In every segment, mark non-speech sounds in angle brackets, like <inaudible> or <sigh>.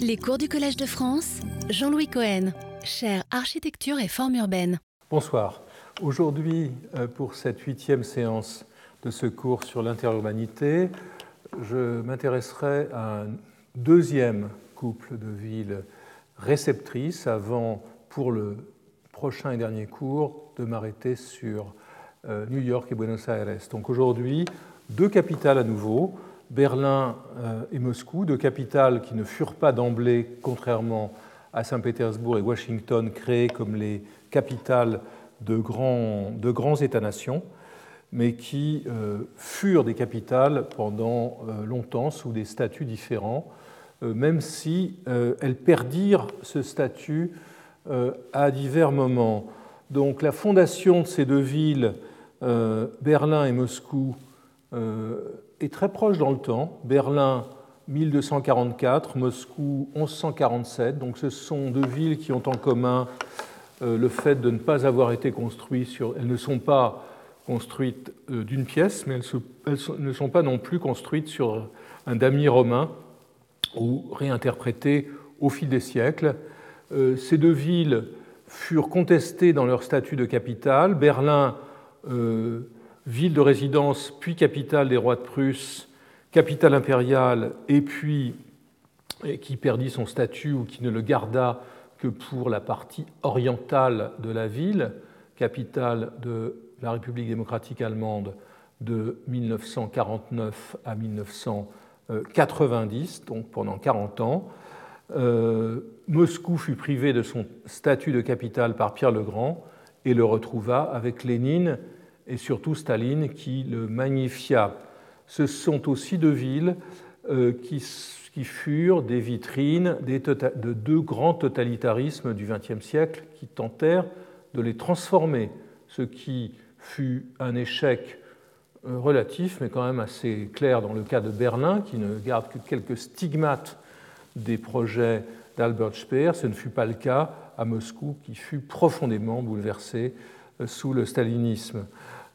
Les cours du Collège de France, Jean-Louis Cohen, chaire architecture et forme urbaine. Bonsoir. Aujourd'hui, euh, pour cette huitième séance de ce cours sur l'interurbanité, je m'intéresserai à un deuxième couple de villes réceptrices avant, pour le prochain et dernier cours, de m'arrêter sur euh, New York et Buenos Aires. Donc aujourd'hui, deux capitales à nouveau, Berlin euh, et Moscou, deux capitales qui ne furent pas d'emblée, contrairement à Saint-Pétersbourg et Washington, créées comme les capitales de grands, États-nations, mais qui euh, furent des capitales pendant euh, longtemps sous des statuts différents, même si elles perdirent ce statut à divers moments. Donc la fondation de ces deux villes, Berlin et Moscou, est très proche dans le temps. Berlin, 1244, Moscou, 1147. Donc ce sont deux villes qui ont en commun euh, le fait de ne pas avoir été construites sur... Elles ne sont pas construites euh, d'une pièce, mais elles, ne sont pas non plus construites sur un damier romain ou réinterprétées au fil des siècles. Euh, ces deux villes furent contestées dans leur statut de capitale. Berlin ville de résidence puis capitale des rois de Prusse, capitale impériale, et puis qui perdit son statut ou qui ne le garda que pour la partie orientale de la ville, capitale de la République démocratique allemande de 1949 à 1990, donc pendant 40 ans. Euh, Moscou fut privé de son statut de capitale par Pierre le Grand et le retrouva avec Lénine et surtout Staline qui le magnifia. Ce sont aussi deux villes euh, qui, furent des vitrines de deux grands totalitarismes du XXe siècle qui tentèrent de les transformer, ce qui fut un échec euh, relatif, mais quand même assez clair dans le cas de Berlin, qui ne garde que quelques stigmates des projets d'Albert Speer. Ce ne fut pas le cas à Moscou, qui fut profondément bouleversé euh, sous le stalinisme.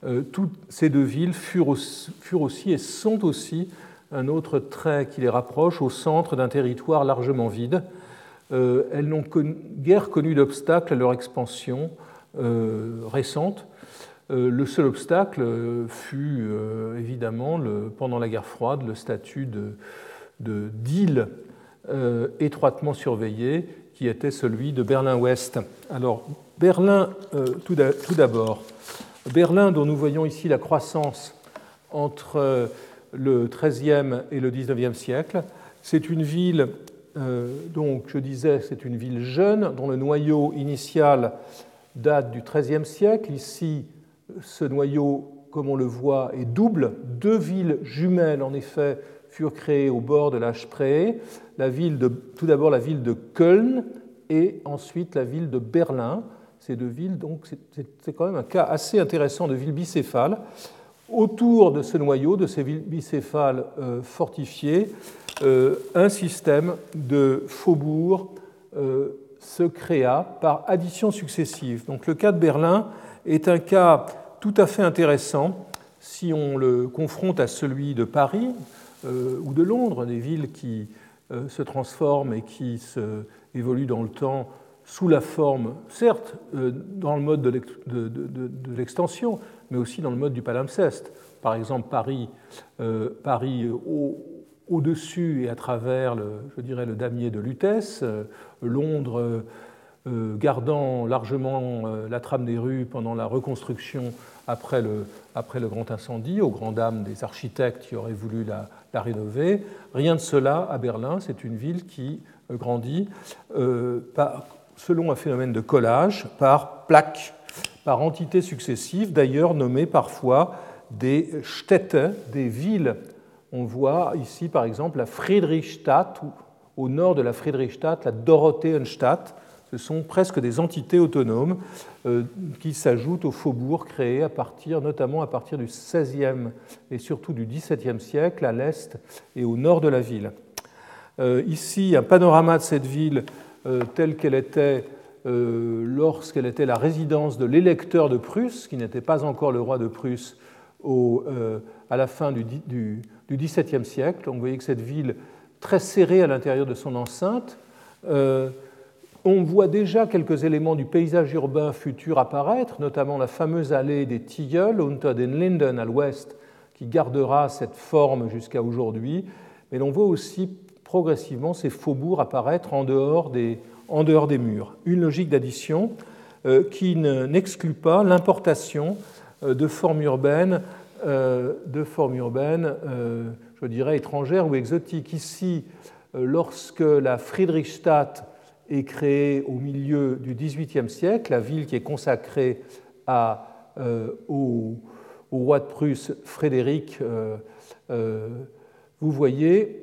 Euh, toutes ces deux villes furent aussi, et sont aussi un autre trait qui les rapproche au centre d'un territoire largement vide. Euh, elles n'ont guère connu d'obstacle à leur expansion euh, récente. Le seul obstacle fut évidemment pendant la guerre froide le statut de, d'île étroitement surveillée qui était celui de Berlin-Ouest. Alors Berlin tout d'abord. Berlin, dont nous voyons ici la croissance entre le XIIIe et le XIXe siècle, c'est une ville, euh, donc je disais, c'est une ville jeune dont le noyau initial date du XIIIe siècle. Ici, ce noyau, comme on le voit, est double. Deux villes jumelles, en effet, furent créées au bord de la Spree. Tout d'abord la ville de Köln et ensuite la ville de Berlin ces villes. Donc c'est quand même un cas assez intéressant de ville bicéphale. Autour de ce noyau, de ces villes bicéphales euh, fortifiées, euh, un système de faubourgs euh, se créa par addition successive. Donc le cas de Berlin est un cas tout à fait intéressant si on le confronte à celui de Paris ou de Londres, des villes qui se transforment et qui se, évoluent dans le temps sous la forme, certes, euh, dans le mode de l'extension, mais aussi dans le mode du palimpseste. Par exemple, Paris, euh, Paris au-dessus et à travers, le, je dirais, le damier de Lutèce, euh, Londres gardant largement la trame des rues pendant la reconstruction après le, après le grand incendie, aux grandes dames des architectes qui auraient voulu la, la rénover. Rien de cela à Berlin, c'est une ville qui grandit par, selon un phénomène de collage par plaques, par entités successives, d'ailleurs nommées parfois des Städte, des villes. On voit ici par exemple la Friedrichstadt, au nord de la Friedrichstadt, la Dorotheenstadt. Ce sont presque des entités autonomes euh, qui s'ajoutent aux faubourgs créés à partir, notamment à partir du XVIe et surtout du XVIIe siècle à l'est et au nord de la ville. Euh, ici, un panorama de cette ville telle qu'elle était euh, lorsqu'elle était la résidence de l'électeur de Prusse, qui n'était pas encore le roi de Prusse au, euh, à la fin du, XVIIe siècle. Donc vous voyez que cette ville très serré à l'intérieur de son enceinte. on voit déjà quelques éléments du paysage urbain futur apparaître, notamment la fameuse allée des Tilleuls, Unter den Linden à l'ouest, qui gardera cette forme jusqu'à aujourd'hui. Mais l'on voit aussi progressivement ces faubourgs apparaître en dehors des, en dehors des murs. Une logique d'addition euh, qui n'exclut pas l'importation euh, de formes urbaines, euh, de formes urbaines je dirais, étrangères ou exotiques. Ici, lorsque la Friedrichstadt est créée au milieu du XVIIIe siècle, la ville qui est consacrée au, roi de Prusse Frédéric, vous voyez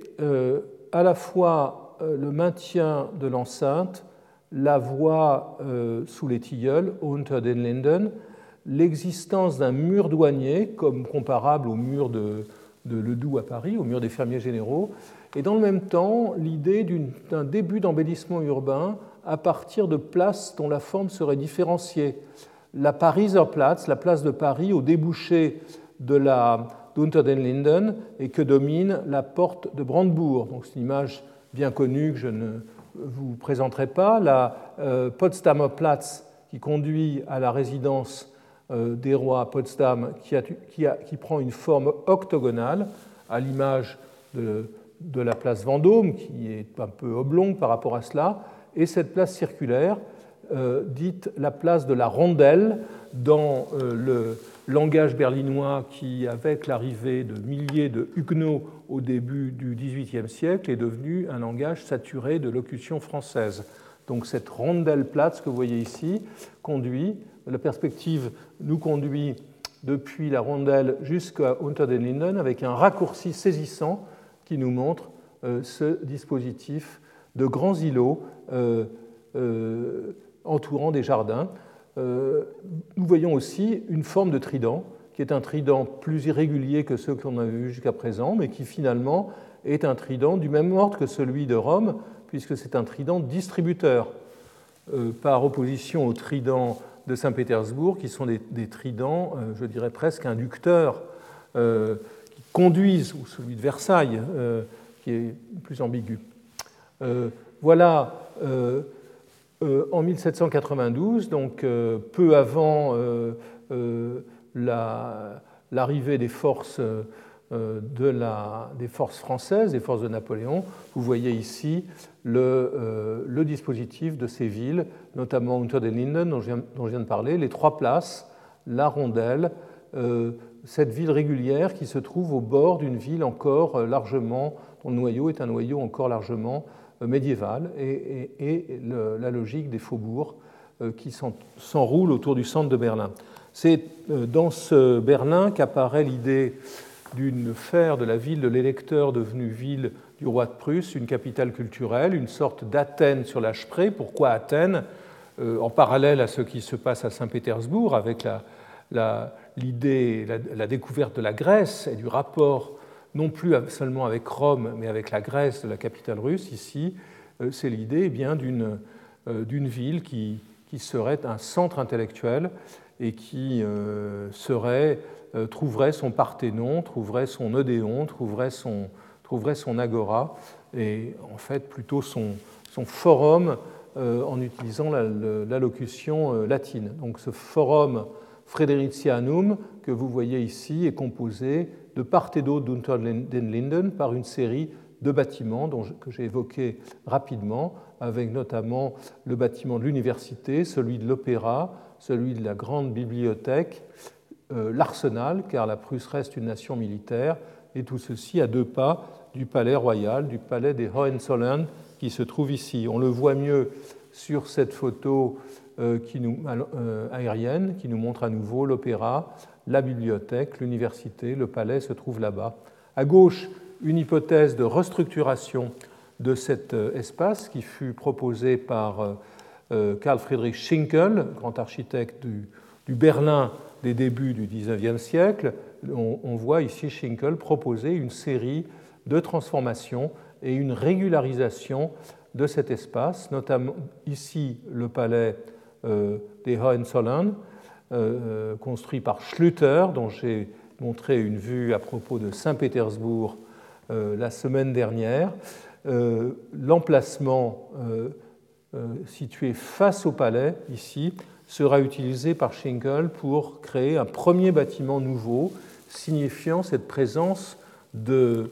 à la fois le maintien de l'enceinte, la voie euh, sous les tilleuls, unter den Linden, l'existence d'un mur douanier, comme comparable au mur de, de Ledoux à Paris, au mur des fermiers généraux, et dans le même temps l'idée d'un début d'embellissement urbain à partir de places dont la forme serait différenciée. La Pariser Platz, la place de Paris, au débouché de la d'Unter den Linden, et que domine la porte de Brandebourg. Donc c'est une image bien connue que je ne vous présenterai pas, la euh, Potsdamer Platz qui conduit à la résidence euh, des rois à Potsdam qui, prend une forme octogonale à l'image de, la place Vendôme qui est un peu oblongue par rapport à cela, et cette place circulaire euh, dite la place de la rondelle dans le langage berlinois qui, avec l'arrivée de milliers de huguenots au début du XVIIIe siècle, est devenu un langage saturé de locution française. Donc cette Rondelplatz que vous voyez ici conduit, la perspective nous conduit depuis la rondelle jusqu'à Unter den Linden avec un raccourci saisissant qui nous montre euh, ce dispositif de grands îlots euh, euh, entourant des jardins. Nous voyons aussi une forme de trident qui est un trident plus irrégulier que ceux qu'on a vus jusqu'à présent, mais qui finalement est un trident du même ordre que celui de Rome, puisque c'est un trident distributeur, euh, par opposition au trident de Saint-Pétersbourg, qui sont des, tridents, euh, je dirais presque inducteurs, euh, qui conduisent, ou celui de Versailles, qui est plus ambigu. voilà en 1792, donc peu avant l'arrivée des forces euh, des forces françaises, des forces de Napoléon. Vous voyez ici le, euh, dispositif de ces villes, notamment Unter den Linden, dont je, viens, de parler, les trois places, la rondelle, euh, cette ville régulière qui se trouve au bord d'une ville encore largement, dont le noyau est un noyau encore largement médiéval, et, et, la logique des faubourgs qui s'enroulent autour du centre de Berlin. C'est euh, dans ce Berlin qu'apparaît l'idée d'une faire de la ville de l'électeur devenue ville du roi de Prusse une capitale culturelle, une sorte d'Athènes sur la. Pourquoi Athènes euh, En parallèle à ce qui se passe à Saint-Pétersbourg avec l'idée, la, découverte de la Grèce et du rapport non plus seulement avec Rome, mais avec la Grèce la capitale russe, ici, euh, c'est l'idée eh bien d'une ville qui, serait un centre intellectuel et qui euh, serait, euh, trouverait son Parthénon, trouverait son Odéon, trouverait son, Agora, et en fait plutôt son, forum euh, en utilisant la, locution latine. Donc ce forum Fredericianum que vous voyez ici est composé de part et d'autre d'Unter den Linden par une série de bâtiments que j'ai évoqués rapidement, avec notamment le bâtiment de l'université, celui de l'opéra, celui de la grande bibliothèque, euh, l'arsenal, car la Prusse reste une nation militaire, et tout ceci à deux pas du palais royal, du palais des Hohenzollern, qui se trouve ici. On le voit mieux sur cette photo euh, euh, aérienne qui nous montre à nouveau l'opéra, la bibliothèque, l'université, le palais se trouve là-bas. À gauche, une hypothèse de restructuration de cet espace qui fut proposée par euh, Karl Friedrich Schinkel, grand architecte du, Berlin des débuts du XIXe siècle, on, voit ici Schinkel proposer une série de transformations et une régularisation de cet espace, notamment ici le palais euh, des Hohenzollern, euh, construit par Schlüter, dont j'ai montré une vue à propos de Saint-Pétersbourg la semaine dernière. L'emplacement situé face au palais, ici, sera utilisé par Schinkel pour créer un premier bâtiment nouveau, signifiant cette présence de,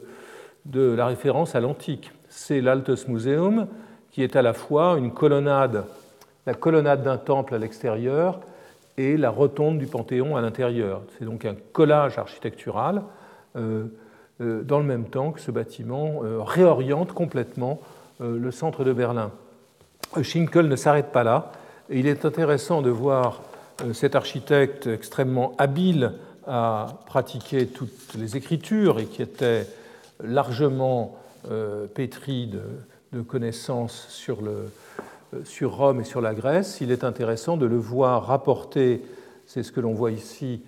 de la référence à l'antique. C'est l'Altes Museum, qui est à la fois une colonnade, la colonnade d'un temple à l'extérieur et la rotonde du Panthéon à l'intérieur. C'est donc un collage architectural euh, euh, dans le même temps que ce bâtiment euh, réoriente complètement le centre de Berlin. Schinkel ne s'arrête pas là, il est intéressant de voir cet architecte extrêmement habile à pratiquer toutes les écritures et qui était largement pétri de connaissances sur, le, sur Rome et sur la Grèce, il est intéressant de le voir rapporter, c'est ce que l'on voit ici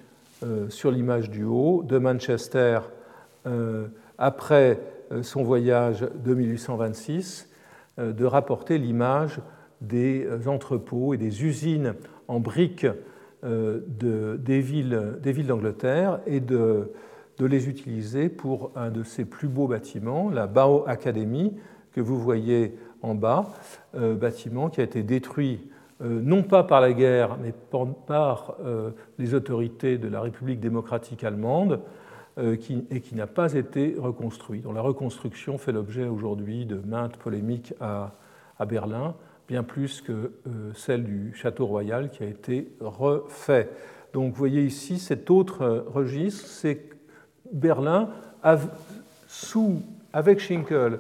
euh, sur l'image du haut, de Manchester euh, après euh, son voyage de 1826, de rapporter l'image des entrepôts et des usines en briques de, des villes d'Angleterre et de, de les utiliser pour un de ses plus beaux bâtiments, la Bao Academy, que vous voyez en bas, euh, bâtiment qui a été détruit euh, non pas par la guerre, mais par euh, les autorités de la République démocratique allemande, et qui n'a pas été reconstruit, dont la reconstruction fait l'objet aujourd'hui de maintes polémiques à, à, Berlin, bien plus que celle du château royal qui a été refait. Donc vous voyez ici cet autre registre, c'est Berlin, sous, avec Schinkel,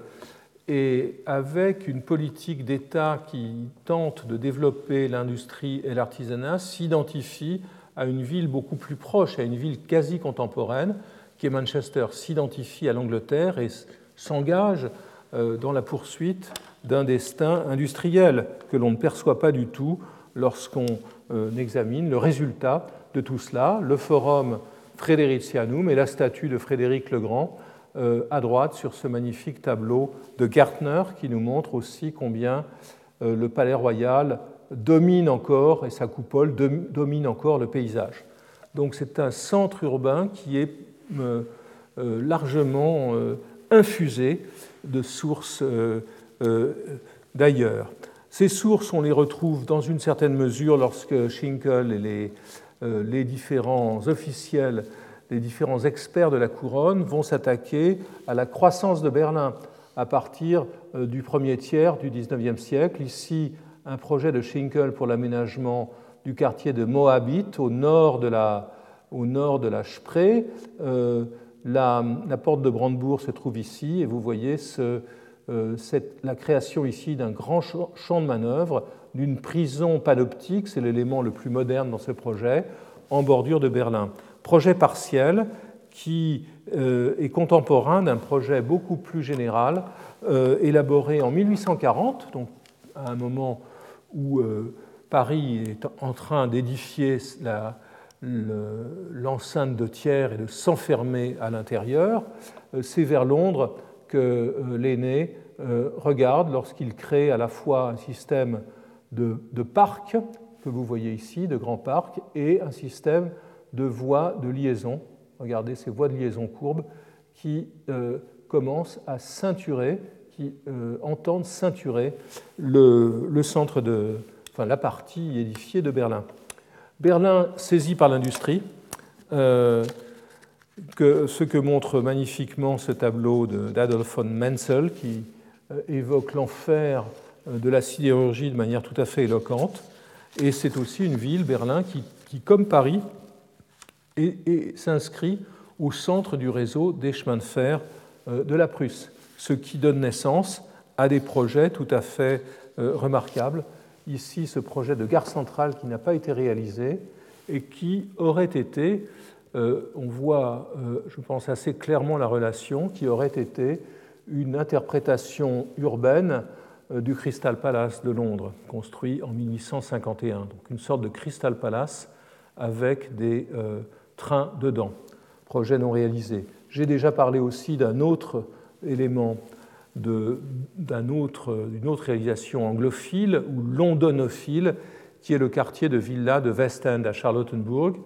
et avec une politique d'État qui tente de développer l'industrie et l'artisanat, s'identifie à une ville beaucoup plus proche, à une ville quasi contemporaine, qui est Manchester, s'identifie à l'Angleterre et s'engage euh, dans la poursuite d'un destin industriel que l'on ne perçoit pas du tout lorsqu'on euh, examine le résultat de tout cela, le forum Frédéricianum et la statue de Frédéric le Grand, à droite sur ce magnifique tableau de Gartner qui nous montre aussi combien euh, le palais royal domine encore et sa coupole domine encore le paysage. Donc c'est un centre urbain qui est euh, largement infusé de sources d'ailleurs. Ces sources, on les retrouve dans une certaine mesure lorsque Schinkel et les, les différents officiels les différents experts de la couronne vont s'attaquer à la croissance de Berlin à partir euh, du premier tiers du XIXe siècle. Ici, un projet de Schinkel pour l'aménagement du quartier de Moabit au nord de la, au la Spree. Euh, la, porte de Brandebourg se trouve ici et vous voyez euh, la création ici d'un grand champ de manœuvre, d'une prison panoptique, c'est l'élément le plus moderne dans ce projet, en bordure de Berlin projet partiel qui euh, est contemporain d'un projet beaucoup plus général euh, élaboré en 1840, donc à un moment où euh, Paris est en train d'édifier l'enceinte de Thiers et de s'enfermer à l'intérieur. C'est vers Londres que l'aîné regarde lorsqu'il crée à la fois un système de, de parcs, que vous voyez ici, de grands parcs, et un système de voies de liaison. Regardez ces voies de liaison courbes qui euh, commencent à ceinturer, qui euh, entendent ceinturer le, centre de, enfin, la partie édifiée de Berlin. Berlin saisi par l'industrie, euh, ce que montre magnifiquement ce tableau d'Adolf von Menzel qui évoque l'enfer de la sidérurgie de manière tout à fait éloquente. Et c'est aussi une ville, Berlin, qui comme Paris, et, s'inscrit au centre du réseau des chemins de fer euh, de la Prusse, ce qui donne naissance à des projets tout à fait euh, remarquables. Ici, ce projet de gare centrale qui n'a pas été réalisé et qui aurait été, euh, on voit, je pense assez clairement la relation, qui aurait été une interprétation urbaine du Crystal Palace de Londres, construit en 1851. Donc une sorte de Crystal Palace avec des train dedans. Projet non réalisé. J'ai déjà parlé aussi d'un autre élément, d'une autre, réalisation anglophile ou londonophile, qui est le quartier de villa de West End à Charlottenburg,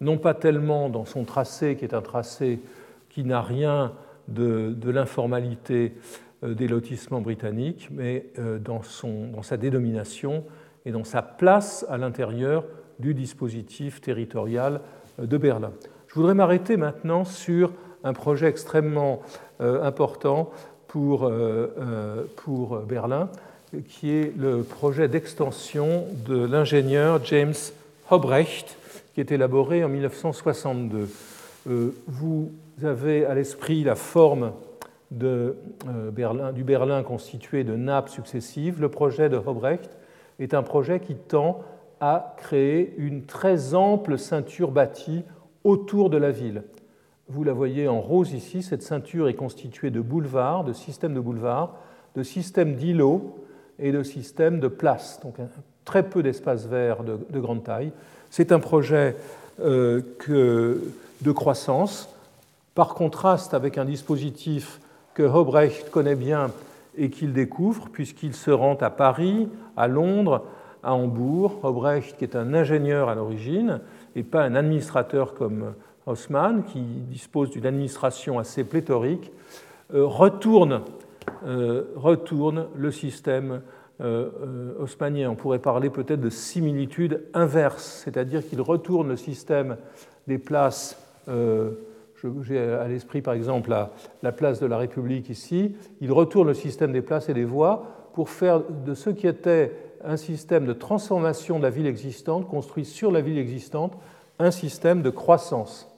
non pas tellement dans son tracé, qui est un tracé qui n'a rien de, l'informalité des lotissements britanniques, mais dans, son, dans sa dénomination et dans sa place à l'intérieur du dispositif territorial de Berlin. Je voudrais m'arrêter maintenant sur un projet extrêmement important pour, pour Berlin, qui est le projet d'extension de l'ingénieur James Hobrecht, qui est élaboré en 1962. Euh, vous avez à l'esprit la forme de, euh, Berlin, du Berlin constitué de nappes successives. Le projet de Hobrecht est un projet qui tend à créer une très ample ceinture bâtie autour de la ville. Vous la voyez en rose ici, cette ceinture est constituée de boulevards, de systèmes de boulevards, de systèmes d'îlots et de systèmes de places, donc très peu d'espaces verts de, grande taille. C'est un projet euh, de croissance, par contraste avec un dispositif que Hobrecht connaît bien et qu'il découvre, puisqu'il se rend à Paris, à Londres, à Hambourg. Hobrecht, qui est un ingénieur à l'origine, et pas un administrateur comme Haussmann, qui dispose d'une administration assez pléthorique, euh, retourne euh, retourne le système euh, euh, haussmannien. On pourrait parler peut-être de similitude inverse, c'est-à-dire qu'il retourne le système des places. J'ai à l'esprit par exemple la, place de la République ici. Il retourne le système des places et des voies pour faire de ce qui était un système de transformation de la ville existante, construit sur la ville existante, un système de croissance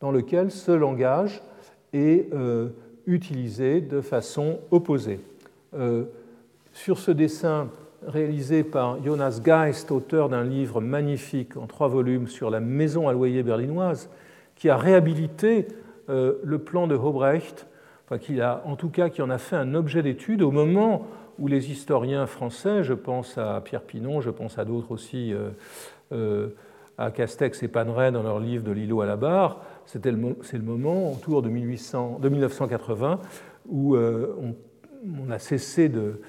dans lequel ce langage est utilisé de façon opposée. Euh, sur ce dessin réalisé par Jonas Geist, auteur d'un livre magnifique en trois volumes sur la maison à loyer berlinoise, qui a réhabilité euh, le plan de Hobrecht, enfin, qui a, en tout cas qui en a fait un objet d'étude au moment où les historiens français, je pense à Pierre Pinon, je pense à d'autres aussi, euh, à Castex et Paneret dans leur livre de l'îlot à la barre, c'est le, moment, autour de, 1800, de 1980, où euh, on, a cessé de,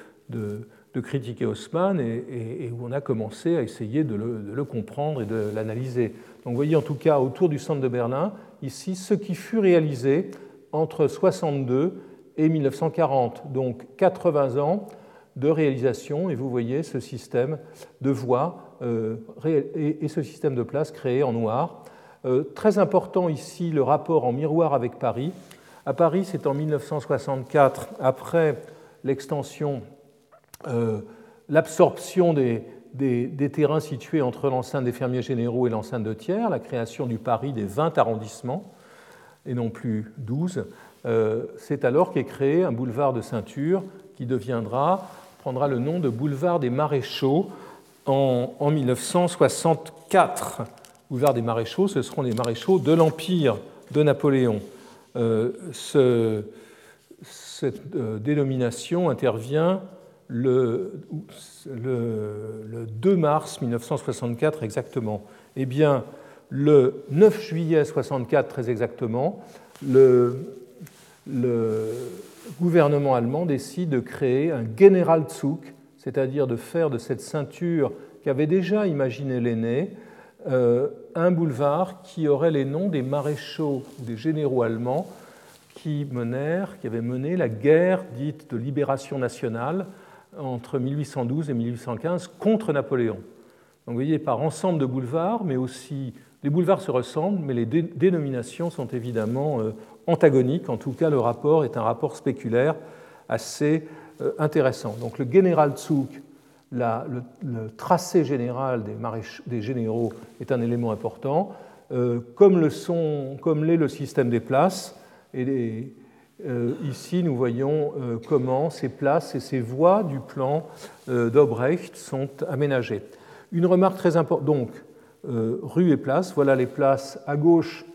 critiquer Haussmann et, où on a commencé à essayer de le, le comprendre et de l'analyser. Donc vous voyez en tout cas autour du centre de Berlin, ici, ce qui fut réalisé entre 62 et 1940, donc 80 ans de réalisation, et vous voyez ce système de voies euh, et, ce système de place créé en noir euh, très important ici le rapport en miroir avec Paris. À Paris, c'est en 1964, après l'extension, euh, l'absorption des, terrains situés entre l'enceinte des fermiers généraux et l'enceinte de Thiers, la création du Paris des 20 arrondissements, et non plus 12. Euh, c'est alors qu'est créé un boulevard de ceinture qui deviendra, prendra le nom de boulevard des maréchaux en, en 1964 boulevard des maréchaux, ce seront les maréchaux de l'Empire de Napoléon. Euh, cette euh, dénomination intervient le, 2 mars 1964 exactement. Eh bien, le 9 juillet 64 très exactement, le, le gouvernement allemand décide de créer un Generalzug, c'est-à-dire de faire de cette ceinture qu'avait déjà imaginé l'aîné euh, un boulevard qui aurait les noms des maréchaux ou des généraux allemands qui menèrent, qui avaient mené la guerre dite de libération nationale entre 1812 et 1815 contre Napoléon. Donc vous voyez, par ensemble de boulevards, mais aussi les boulevards se ressemblent, mais les dénominations sont évidemment euh, antagoniques. En tout cas, le rapport est un rapport spéculaire assez euh, intéressant. Donc le Generalzug le, tracé général des, généraux est un élément important, euh, comme l'est le système des places. Et ici, nous voyons comment ces places et ces voies du plan d'Obrecht sont aménagées. Une remarque très importante, rue et places, voilà les places à gauche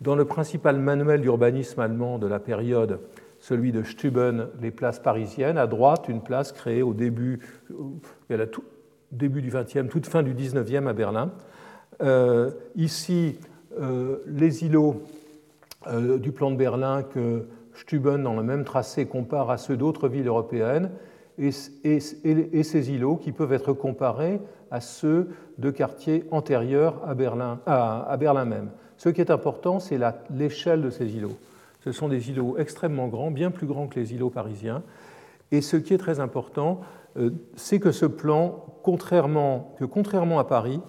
dans le principal manuel d'urbanisme allemand de la période celui de Stuben, les places parisiennes. À droite, une place créée au début, tout, début du XXe, toute fin du XIXe à Berlin. Euh, ici, euh, les îlots euh, du plan de Berlin que Stuben, dans le même tracé, compare à ceux d'autres villes européennes, et, ces îlots qui peuvent être comparés à ceux de quartiers antérieurs à Berlin, à Berlin même. Ce qui est important, c'est l'échelle de ces îlots. Ce sont des îlots extrêmement grands, bien plus grands que les îlots parisiens. Et ce qui est très important, euh, c'est que ce plan, contrairement, à Paris,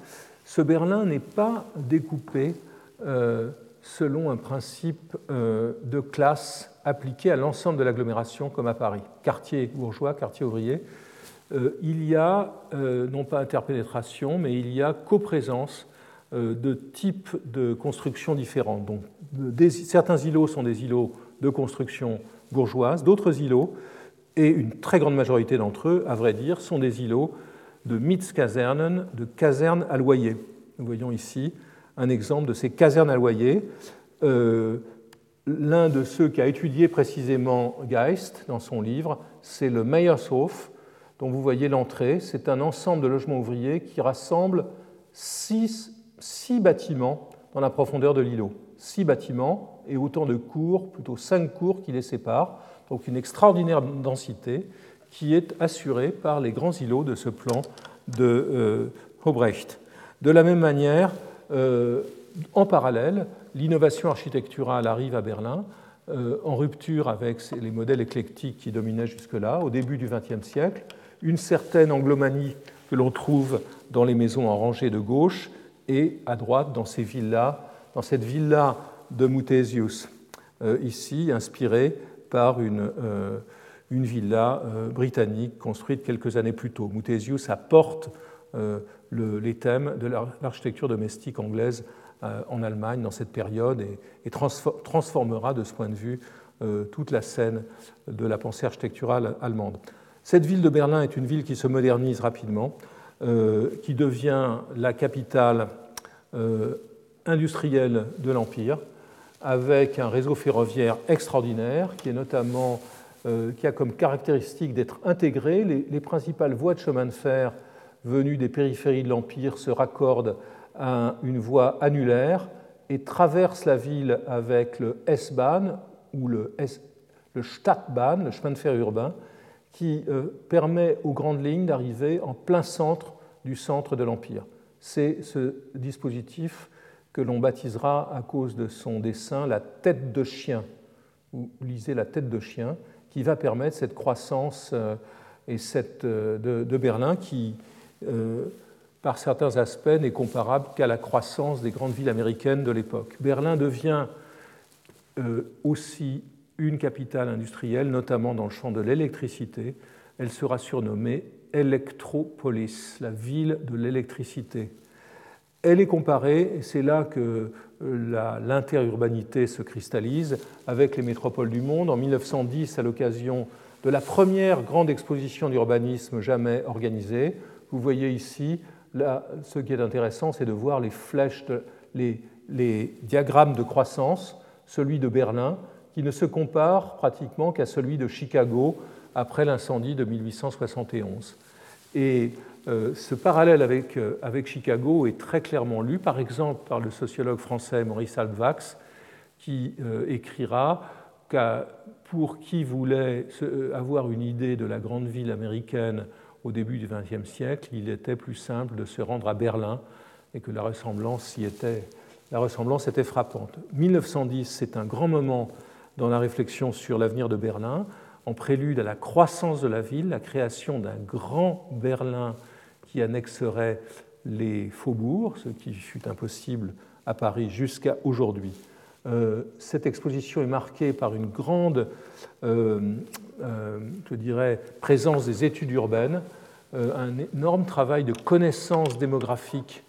ce Berlin n'est pas découpé euh, selon un principe euh, de classe appliqué à l'ensemble de l'agglomération comme à Paris. Quartier bourgeois, quartier ouvrier. il y a non pas interpénétration, mais il y a coprésence de types de constructions différentes. Donc, certains îlots sont des îlots de construction bourgeoise, d'autres îlots et une très grande majorité d'entre eux, à vrai dire, sont des îlots de Mietskasernen, de casernes à loyer. Nous voyons ici un exemple de ces casernes à loyer. Euh, l'un de ceux qui a étudié précisément Geist dans son livre, c'est le Meyershof, dont vous voyez l'entrée. C'est un ensemble de logements ouvriers qui rassemble six, bâtiments dans la profondeur de l'îlot. Six bâtiments et autant de cours, plutôt cinq cours qui les séparent donc une extraordinaire densité qui est assurée par les grands îlots de ce plan de euh, Hobrecht. De la même manière, euh, en parallèle, l'innovation architecturale arrive à Berlin, euh, en rupture avec les modèles éclectiques qui dominaient jusque-là, au début du XXe siècle, une certaine anglomanie que l'on trouve dans les maisons en rangée de gauche et à droite dans ces villas, dans cette villa de Muthesius, ici inspirée par une, euh, villa euh, britannique construite quelques années plus tôt. Muthesius apporte euh, les thèmes de l'architecture domestique anglaise en Allemagne dans cette période et, transformera de ce point de vue toute la scène de la pensée architecturale allemande. Cette ville de Berlin est une ville qui se modernise rapidement, qui devient la capitale industrielle de l'Empire, avec un réseau ferroviaire extraordinaire euh, qui a comme caractéristique d'être intégré. Les, principales voies de chemin de fer venues des périphéries de l'Empire se raccordent à une voie annulaire et traversent la ville avec le S-Bahn ou le, le Stadtbahn, le chemin de fer urbain, qui euh, permet aux grandes lignes d'arriver en plein centre du centre de l'Empire. C'est ce dispositif que l'on baptisera à cause de son dessin la tête de chien. Vous lisez la tête de chien, qui va permettre cette croissance euh, et cette, euh, de, Berlin qui, par certains aspects, n'est comparable qu'à la croissance des grandes villes américaines de l'époque. Berlin devient aussi une capitale industrielle, notamment dans le champ de l'électricité. Elle sera surnommée Electropolis, la ville de l'électricité. Elle est comparée, et c'est là que euh, l'interurbanité se cristallise, avec les métropoles du monde. En 1910, à l'occasion de la première grande exposition d'urbanisme jamais organisée, vous voyez ici, là, ce qui est intéressant, c'est de voir les flèches, les, diagrammes de croissance, celui de Berlin, qui ne se compare pratiquement qu'à celui de Chicago après l'incendie de 1871. Et euh, ce parallèle avec, euh, avec, Chicago est très clairement lu, par exemple par le sociologue français Maurice Alvax, qui euh, écrira qu'à pour qui voulait avoir une idée de la grande ville américaine au début du XXe siècle, il était plus simple de se rendre à Berlin et que la ressemblance, y était, la ressemblance était frappante. 1910, c'est un grand moment dans la réflexion sur l'avenir de Berlin, en prélude à la croissance de la ville, la création d'un grand Berlin qui annexerait les faubourgs, ce qui fut impossible à Paris jusqu'à aujourd'hui. Euh, cette exposition est marquée par une grande, euh, je dirais, présence des études urbaines, un énorme travail de connaissance démographique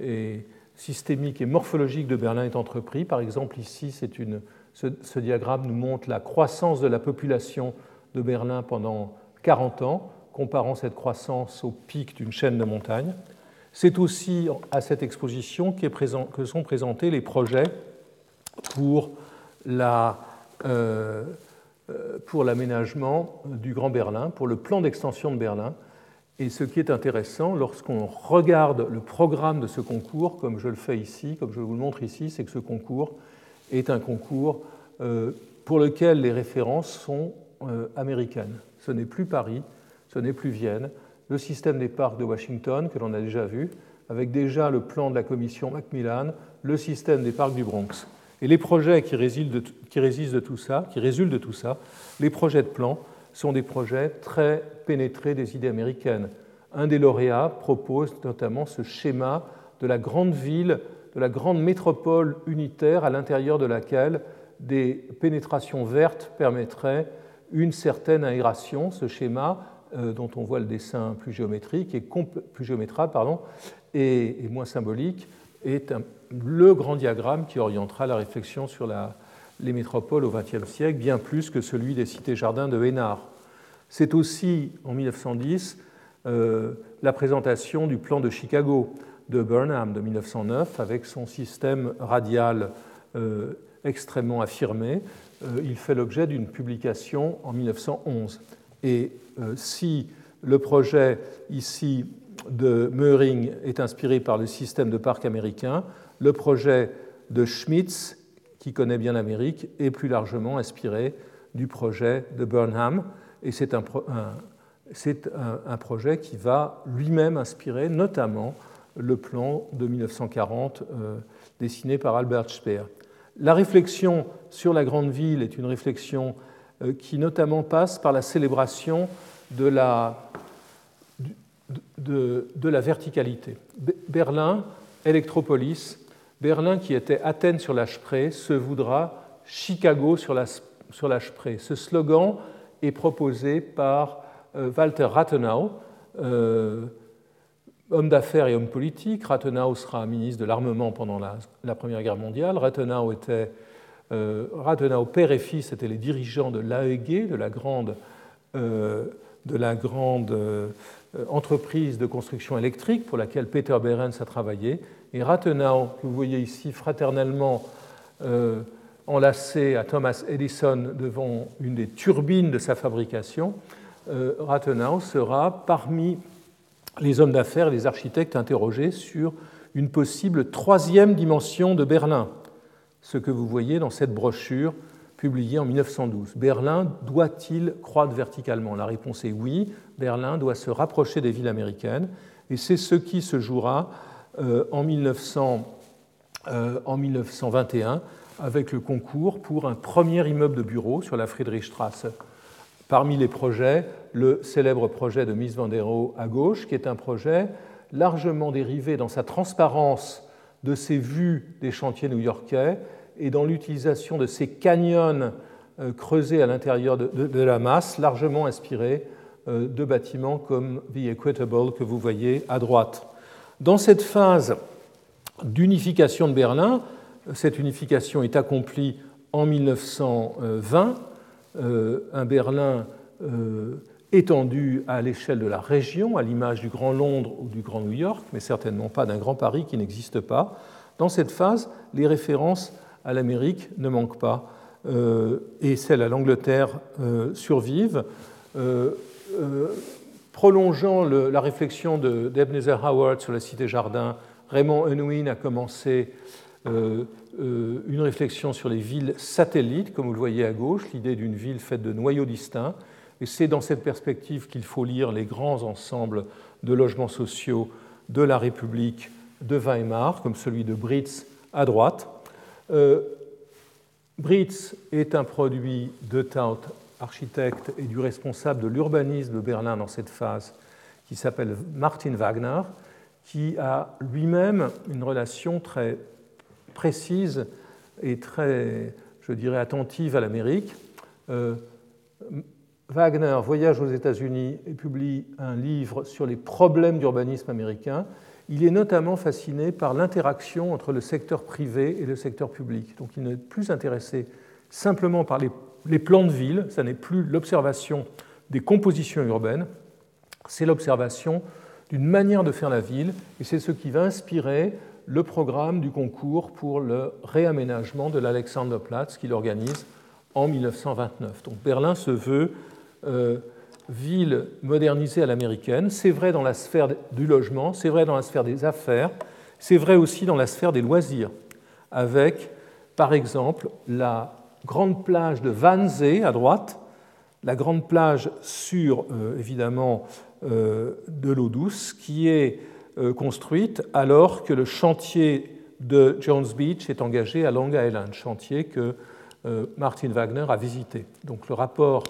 et systémique et morphologique de Berlin est entrepris. Par exemple, ici, une, ce, diagramme nous montre la croissance de la population de Berlin pendant 40 ans comparant cette croissance au pic d'une chaîne de montagnes. C'est aussi à cette exposition que sont présentés les projets pour euh, euh, l'aménagement du Grand Berlin, pour le plan d'extension de Berlin. Et ce qui est intéressant, lorsqu'on regarde le programme de ce concours, comme je le fais ici, comme je vous le montre ici, c'est que ce concours est un concours euh, pour lequel les références sont américaines. Ce n'est plus Paris, ce n'est plus Vienne, le système des parcs de Washington, que l'on a déjà vu, avec déjà le plan de la commission Macmillan, le système des parcs du Bronx. Et les projets qui, résistent de tout ça, qui résultent de tout ça, les projets de plan, sont des projets très pénétrés des idées américaines. Un des lauréats propose notamment ce schéma de la grande ville, de la grande métropole unitaire à l'intérieur de laquelle des pénétrations vertes permettraient une certaine aération. Ce schéma, euh, dont on voit le dessin plus géométrique et et, moins symbolique, est le grand diagramme qui orientera la réflexion sur les métropoles au XXe siècle, bien plus que celui des cités-jardins de Hénard. C'est aussi, en 1910, euh, la présentation du plan de Chicago de Burnham de 1909 avec son système radial euh, extrêmement affirmé. il fait l'objet d'une publication en 1911. Et euh, si le projet ici de Meuring est inspiré par le système de parc américain, le projet de Schmitz, qui connaît bien l'Amérique, est plus largement inspiré du projet de Burnham. Et c'est un, projet qui va lui-même inspirer notamment le plan de 1940 euh, dessiné par Albert Speer. La réflexion sur la grande ville est une réflexion euh, qui notamment passe par la célébration de la, de, la verticalité. Berlin, Electropolis, Berlin qui était Athènes sur la se voudra Chicago sur la, sur. Ce slogan est proposé par euh, Walter Rathenau, euh, homme d'affaires et homme politique. Rathenau sera ministre de l'armement pendant la, Première Guerre mondiale. Rathenau était euh, Rathenau, père et fils, étaient les dirigeants de l'AEG, de la grande, entreprise de construction électrique pour laquelle Peter Behrens a travaillé. Et Rathenau, que vous voyez ici fraternellement enlacé à Thomas Edison devant une des turbines de sa fabrication, Rathenau sera parmi les hommes d'affaires et les architectes interrogés sur une possible troisième dimension de Berlin, ce que vous voyez dans cette brochure publiée en 1912. Berlin doit-il croître verticalement? La réponse est oui. Berlin doit se rapprocher des villes américaines et c'est ce qui se jouera euh, en, 1900, euh, en 1921 avec le concours pour un premier immeuble de bureau sur la Friedrichstrasse. Parmi les projets, le célèbre projet de Mies van der Rohe à gauche, qui est un projet largement dérivé dans sa transparence de ces vues des chantiers new-yorkais et dans l'utilisation de ces canyons euh, creusés à l'intérieur de, la masse, largement inspirés euh, de bâtiments comme The Equitable que vous voyez à droite. Dans cette phase d'unification de Berlin, cette unification est accomplie en 1920, euh, un Berlin étendu à l'échelle de la région, à l'image du Grand Londres ou du Grand New York, mais certainement pas d'un Grand Paris qui n'existe pas. Dans cette phase, les références à l'Amérique ne manquent pas, euh, et celles à l'Angleterre euh, survivent. Euh, prolongeant la réflexion d'Ebenezer Howard sur la cité-jardin, Raymond Unwin a commencé une réflexion sur les villes satellites, comme vous le voyez à gauche, l'idée d'une ville faite de noyaux distincts. Et c'est dans cette perspective qu'il faut lire les grands ensembles de logements sociaux de la République de Weimar, comme celui de Britz à droite. Euh, Britz est un produit de Taut, architecte et du responsable de l'urbanisme de Berlin dans cette phase, qui s'appelle Martin Wagner, qui a lui-même une relation très précise et très, je dirais, attentive à l'Amérique. Euh, Wagner voyage aux États-Unis et publie un livre sur les problèmes d'urbanisme américain. Il est notamment fasciné par l'interaction entre le secteur privé et le secteur public. Donc il n'est plus intéressé simplement par les, plans de ville, ça n'est plus l'observation des compositions urbaines, c'est l'observation d'une manière de faire la ville, et c'est ce qui va inspirer le programme du concours pour le réaménagement de l'Alexanderplatz qu'il organise en 1929. Donc Berlin se veut euh, ville modernisée à l'américaine. C'est vrai dans la sphère du logement, c'est vrai dans la sphère des affaires, c'est vrai aussi dans la sphère des loisirs, avec par exemple la grande plage de Wannsee à droite, la grande plage sur euh, évidemment euh, de l'eau douce qui est construite alors que le chantier de Jones Beach est engagé à Long Island, chantier que Martin Wagner a visité. Donc le rapport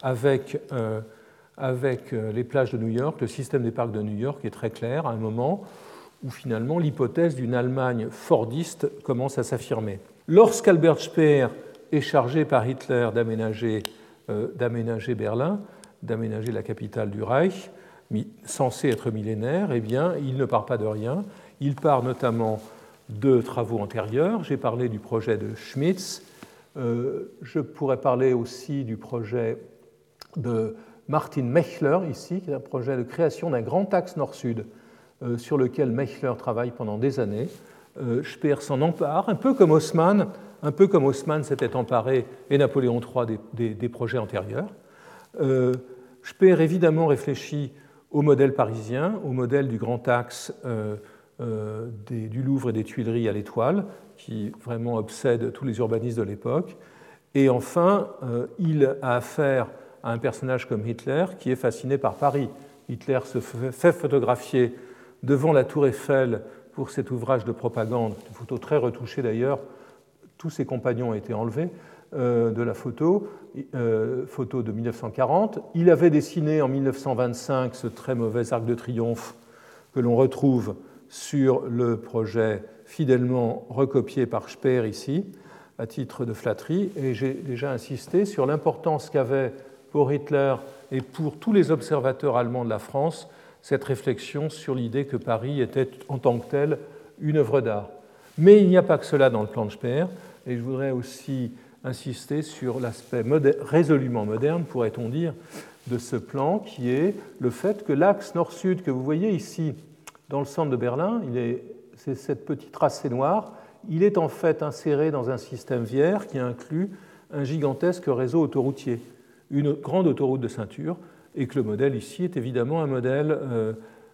avec, avec les plages de New York, le système des parcs de New York est très clair à un moment où finalement l'hypothèse d'une Allemagne fordiste commence à s'affirmer. Lorsqu'Albert Speer est chargé par Hitler d'aménager Berlin, d'aménager la capitale du Reich, censé être millénaire, eh bien, il ne part pas de rien. Il part notamment de travaux antérieurs. J'ai parlé du projet de Schmitz. Euh, je pourrais parler aussi du projet de Martin Mechler, ici, qui est un projet de création d'un grand axe nord-sud euh, sur lequel Mechler travaille pendant des années. Euh, Speer s'en empare, un peu comme Haussmann, un peu comme Haussmann s'était emparé et Napoléon III des, projets antérieurs. Speer évidemment réfléchit au modèle parisien, au modèle du grand axe euh, euh, du Louvre et des Tuileries à l'étoile, qui vraiment obsède tous les urbanistes de l'époque. Et enfin, euh, il a affaire à un personnage comme Hitler qui est fasciné par Paris. Hitler se fait photographier devant la tour Eiffel pour cet ouvrage de propagande, une photo très retouchée d'ailleurs, tous ses compagnons ont été enlevés de la photo, euh, photo de 1940. Il avait dessiné en 1925 ce très mauvais arc de triomphe que l'on retrouve sur le projet fidèlement recopié par Speer ici, à titre de flatterie, et j'ai déjà insisté sur l'importance qu'avait pour Hitler et pour tous les observateurs allemands de la France cette réflexion sur l'idée que Paris était en tant que tel une œuvre d'art. Mais il n'y a pas que cela dans le plan de Speer, et je voudrais aussi insister sur l'aspect résolument moderne, pourrait-on dire, de ce plan, qui est le fait que l'axe nord-sud que vous voyez ici dans le centre de Berlin, c'est cette petite tracée noire, il est en fait inséré dans un système vière qui inclut un gigantesque réseau autoroutier, une grande autoroute de ceinture, et que le modèle ici est évidemment un modèle euh,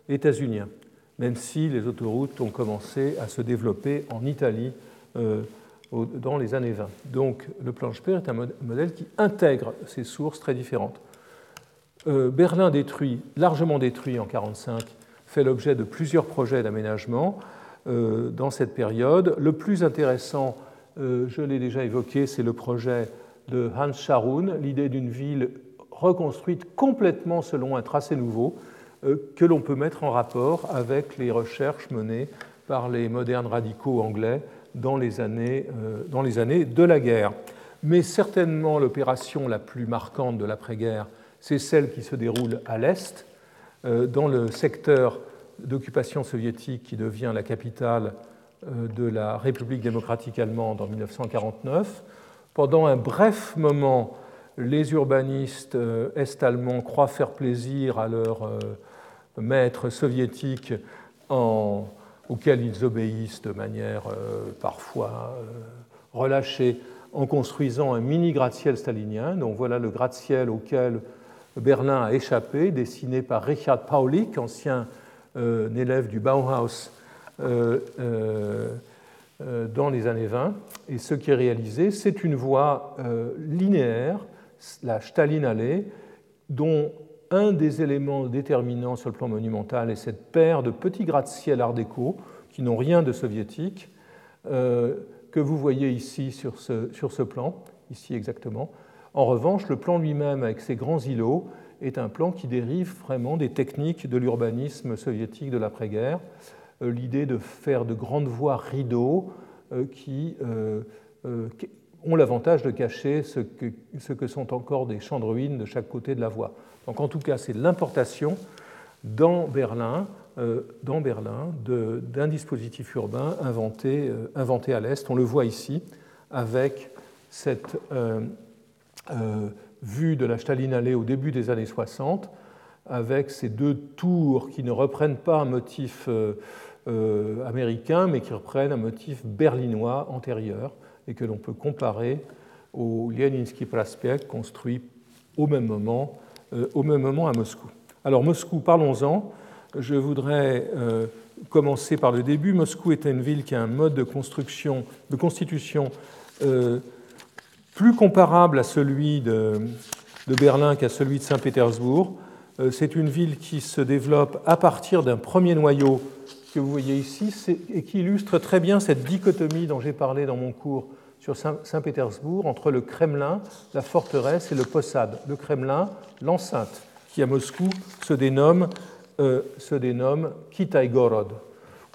états-unien, même si les autoroutes ont commencé à se développer en Italie. Euh, dans les années 20. Donc le plan Speer est un modèle qui intègre ces sources très différentes. Euh, Berlin détruit, largement détruit en 1945, fait l'objet de plusieurs projets d'aménagement euh, dans cette période. Le plus intéressant, euh, je l'ai déjà évoqué, c'est le projet de Hans Scharoun, l'idée d'une ville reconstruite complètement selon un tracé nouveau que l'on peut mettre en rapport avec les recherches menées par les modernes radicaux anglais dans les années, euh, dans les années de la guerre. Mais certainement l'opération la plus marquante de l'après-guerre, c'est celle qui se déroule à l'Est, euh, dans le secteur d'occupation soviétique qui devient la capitale euh, de la République démocratique allemande en 1949. Pendant un bref moment, les urbanistes est-allemands croient faire plaisir à leurs maîtres soviétiques en auxquels ils obéissent de manière euh, parfois euh, relâchée en construisant un mini gratte-ciel stalinien. Donc voilà le gratte-ciel auquel Berlin a échappé, dessiné par Richard Paulik, ancien euh, élève du Bauhaus dans les années 20. Et ce qui est réalisé, c'est une voie linéaire, la Stalinallee, dont un des éléments déterminants sur le plan monumental est cette paire de petits gratte-ciel art déco qui n'ont rien de soviétique, euh, que vous voyez ici sur ce, plan, ici exactement. En revanche, le plan lui-même, avec ses grands îlots, est un plan qui dérive vraiment des techniques de l'urbanisme soviétique de l'après-guerre. Euh, l'idée de faire de grandes voies rideaux euh, qui ont l'avantage de cacher ce que, ce que, sont encore des champs de ruines de chaque côté de la voie. Donc en tout cas, c'est l'importation dans Berlin, euh, dans Berlin d'un dispositif urbain inventé, euh, inventé à l'Est. On le voit ici avec cette euh, vue de la Stalinallee au début des années 60, avec ces deux tours qui ne reprennent pas un motif américain, mais qui reprennent un motif berlinois antérieur et que l'on peut comparer au Leninski Prospekt construit au même moment, au même moment à Moscou. Alors Moscou, parlons-en. Je voudrais euh, commencer par le début. Moscou est une ville qui a un mode de construction, de constitution euh, plus comparable à celui de Berlin qu'à celui de Saint-Pétersbourg. C'est une ville qui se développe à partir d'un premier noyau que vous voyez ici et qui illustre très bien cette dichotomie dont j'ai parlé dans mon cours sur Saint-Pétersbourg entre le Kremlin, la forteresse et le Possad. Le Kremlin, l'enceinte, qui à Moscou se dénomme, euh, se dénomme Kitaïgorod,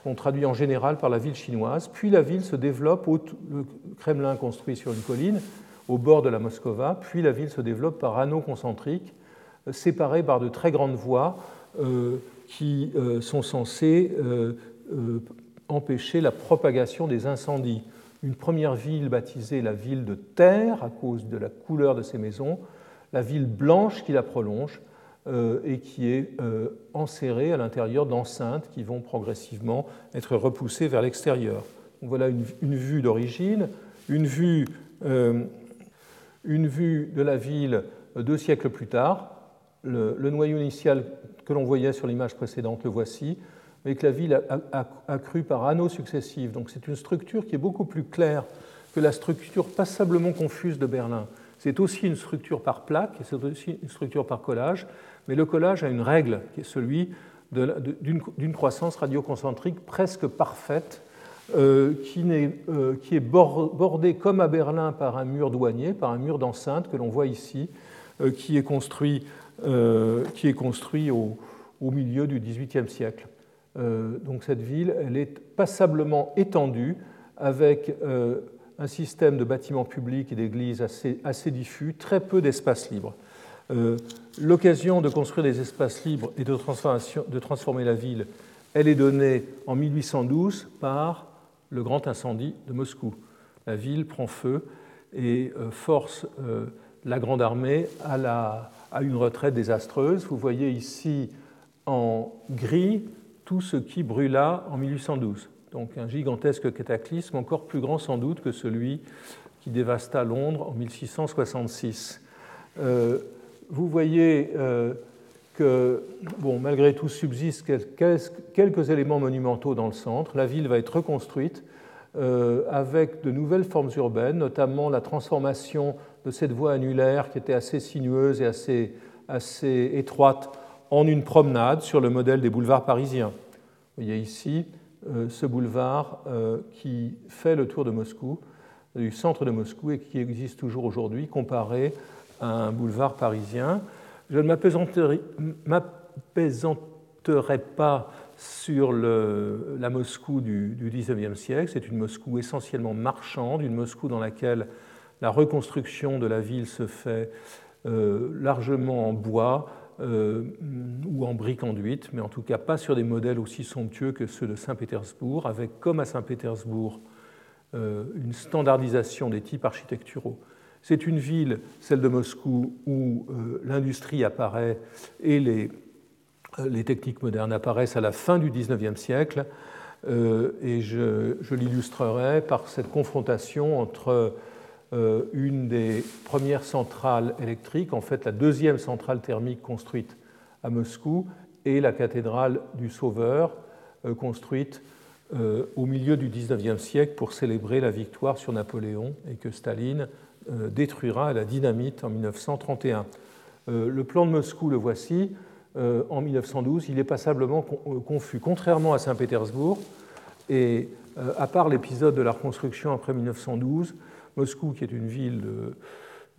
qu'on traduit en général par la ville chinoise. Puis la ville se développe, le Kremlin construit sur une colline, au bord de la Moscova, puis la ville se développe par anneaux concentriques, euh, séparés par de très grandes voies euh, qui sont censés euh, empêcher la propagation des incendies. Une première ville baptisée la ville de terre à cause de la couleur de ses maisons, la ville blanche qui la prolonge et qui est enserrée à l'intérieur d'enceintes qui vont progressivement être repoussées vers l'extérieur. Voilà une, vue d'origine, une vue, une vue de la ville deux siècles plus tard. le noyau initial que l'on voyait sur l'image précédente, le voici, avec la ville accrue par anneaux successifs. Donc c'est une structure qui est beaucoup plus claire que la structure passablement confuse de Berlin. C'est aussi une structure par plaque c'est aussi une structure par collage, mais le collage a une règle qui est celui d'une croissance radioconcentrique presque parfaite, euh, qui, euh, qui, est bordée comme à Berlin par un mur douanier, par un mur d'enceinte que l'on voit ici, qui est construit euh, qui est construit au, milieu du XVIIIe siècle. Euh, donc cette ville, elle est passablement étendue avec euh, un système de bâtiments publics et d'églises assez, diffus, très peu d'espace libre. L'occasion de construire des espaces libres et de, transformer la ville, elle est donnée en 1812 par le grand incendie de Moscou. La ville prend feu et force la Grande Armée à une retraite désastreuse. Vous voyez ici en gris tout ce qui brûla en 1812. Donc un gigantesque cataclysme, encore plus grand sans doute que celui qui dévasta Londres en 1666. Euh, vous voyez euh, que, malgré tout, subsistent quelques éléments monumentaux dans le centre. La ville va être reconstruite euh, avec de nouvelles formes urbaines, notamment la transformation de cette voie annulaire qui était assez sinueuse et assez étroite en une promenade sur le modèle des boulevards parisiens. Vous voyez ici euh, ce boulevard euh, qui fait le tour de Moscou, du centre de Moscou et qui existe toujours aujourd'hui, comparé à un boulevard parisien. Je ne m'apaisanterai pas sur la Moscou du, du XIXe siècle. C'est une Moscou essentiellement marchande, une Moscou dans laquelle la reconstruction de la ville se fait euh, largement en bois euh, ou en briques enduites, mais en tout cas pas sur des modèles aussi somptueux que ceux de Saint-Pétersbourg, avec comme à Saint-Pétersbourg euh, une standardisation des types architecturaux. C'est une ville, celle de Moscou, où l'industrie apparaît et les, les, techniques modernes apparaissent à la fin du XIXe siècle, et je, l'illustrerai par cette confrontation entre euh, une des premières centrales électriques, en fait la deuxième centrale thermique construite à Moscou, et la cathédrale du Sauveur, euh, construite euh, au milieu du XIXe siècle pour célébrer la victoire sur Napoléon et que Staline détruira à la dynamite en 1931. Le plan de Moscou, le voici, en 1912, il est passablement confus. Contrairement à Saint-Pétersbourg, et à part l'épisode de la reconstruction après 1912, Moscou, qui est une ville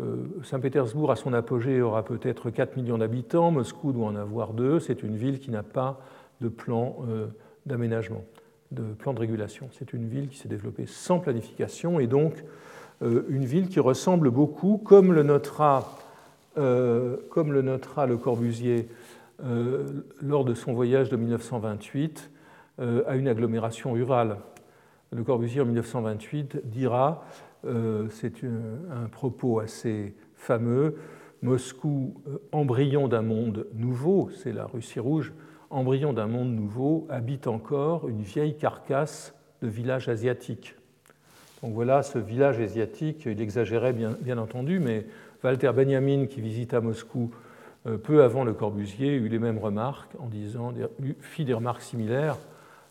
euh, Saint-Pétersbourg, à son apogée, aura peut-être 4 millions d'habitants. Moscou doit en avoir 2. C'est une ville qui n'a pas de plan euh, d'aménagement, de plan de régulation. C'est une ville qui s'est développée sans planification et donc euh, une ville qui ressemble beaucoup, comme le notera, comme le, notera le Corbusier lors de son voyage de 1928, à une agglomération rurale. Le Corbusier en 1928 dira c'est un propos assez fameux. Moscou, euh, embryon d'un monde nouveau, c'est la Russie rouge, embryon d'un monde nouveau, habite encore une vieille carcasse de village asiatique. Donc voilà ce village asiatique, il exagérait bien, bien entendu, mais Walter Benjamin, qui visita Moscou euh, peu avant le Corbusier, eut les mêmes remarques, en disant, fit des remarques similaires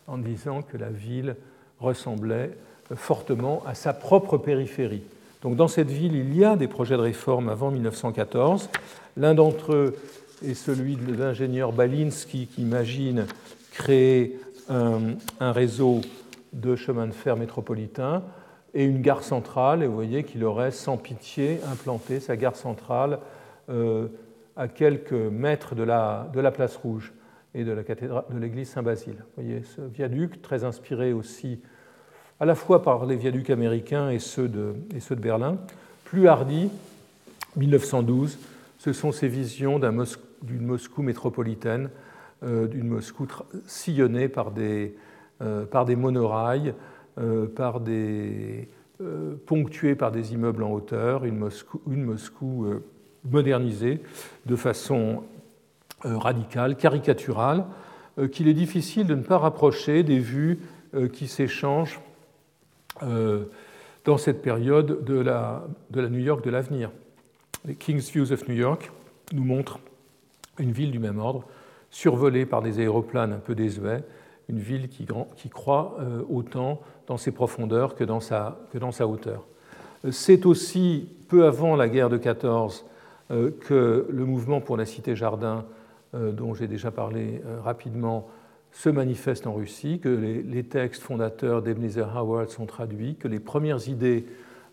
en disant que la ville ressemblait fortement à sa propre périphérie. Donc dans cette ville, il y a des projets de réforme avant 1914. L'un d'entre eux est celui de l'ingénieur Balinski qui imagine créer un, réseau de chemins de fer métropolitains et une gare centrale. Et vous voyez qu'il aurait sans pitié implanté sa gare centrale euh, à quelques mètres de la, place rouge et de l'église Saint-Basile. Vous voyez ce viaduc très inspiré aussi à la fois par les viaducs américains et ceux de, Berlin. Plus hardi, 1912, ce sont ces visions d'une Moscou métropolitaine, euh, d'une Moscou sillonnée par des, euh, monorails, euh, par des, ponctuée par des immeubles en hauteur, une Moscou modernisée de façon radicale, caricaturale, qu'il est difficile de ne pas rapprocher des vues qui s'échangent dans cette période de la, de la New York de l'avenir. Les King's Views of New York nous montrent une ville du même ordre, survolée par des aéroplanes un peu désuets, une ville qui, qui croît euh, autant dans ses profondeurs que dans sa, que dans sa hauteur. C'est aussi peu avant la guerre de 14 euh, que le mouvement pour la cité-jardin, euh, dont j'ai déjà parlé rapidement, se manifeste en Russie, que les, textes fondateurs d'Ebenezer Howard sont traduits, que les premières idées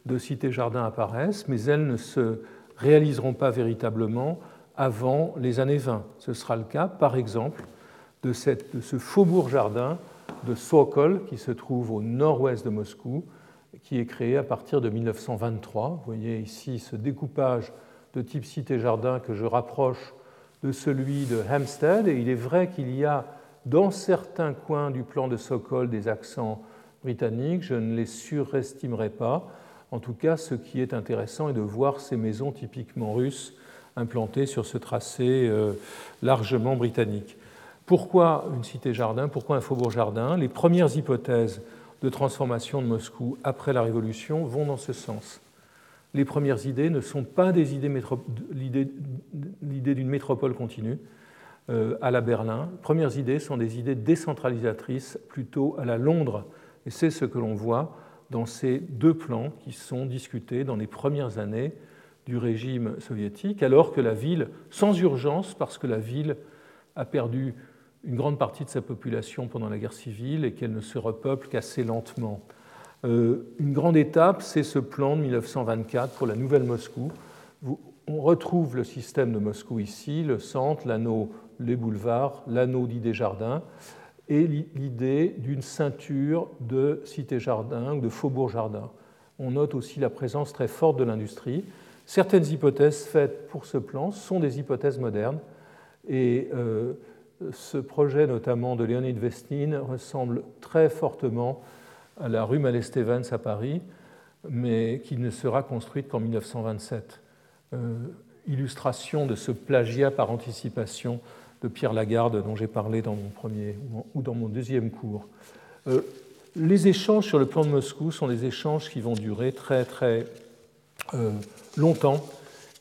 de cité-jardin apparaissent, mais elles ne se réaliseront pas véritablement avant les années 20. Ce sera le cas, par exemple, de, ce faubourg-jardin de Sokol, qui se trouve au nord-ouest de Moscou, qui est créé à partir de 1923. Vous voyez ici ce découpage de type cité-jardin que je rapproche de celui de Hampstead. Et il est vrai qu'il y a dans certains coins du plan de Sokol des accents britanniques. Je ne les surestimerai pas. En tout cas, ce qui est intéressant est de voir ces maisons typiquement russes implantées sur ce tracé euh, largement britannique. Pourquoi une cité-jardin? Pourquoi un faubourg-jardin Les premières hypothèses de transformation de Moscou après la Révolution vont dans ce sens. Les premières idées ne sont pas des idées l'idée d'une métropole continue à la Berlin. Premières idées sont des idées décentralisatrices plutôt à la Londres. Et c'est ce que l'on voit dans ces deux plans qui sont discutés dans les premières années du régime soviétique, alors que la ville, sans urgence, parce que la ville a perdu une grande partie de sa population pendant la guerre civile et qu'elle ne se repeuple qu'assez lentement. Euh, une grande étape, c'est ce plan de 1924 pour la nouvelle Moscou. on retrouve le système de Moscou ici, le centre, l'anneau, les boulevards, l'anneau dit des jardins, et l'idée d'une ceinture de cité-jardin ou de faubourg-jardin. On note aussi la présence très forte de l'industrie. Certaines hypothèses faites pour ce plan sont des hypothèses modernes, et euh, ce projet notamment de Leonid Vestine ressemble très fortement à la rue Malestevens à Paris, mais qui ne sera construite qu'en 1927. Euh, illustration de ce plagiat par anticipation de Pierre Lagarde dont j'ai parlé dans mon premier ou dans mon deuxième cours. Euh, les échanges sur le plan de Moscou sont des échanges qui vont durer très très euh, longtemps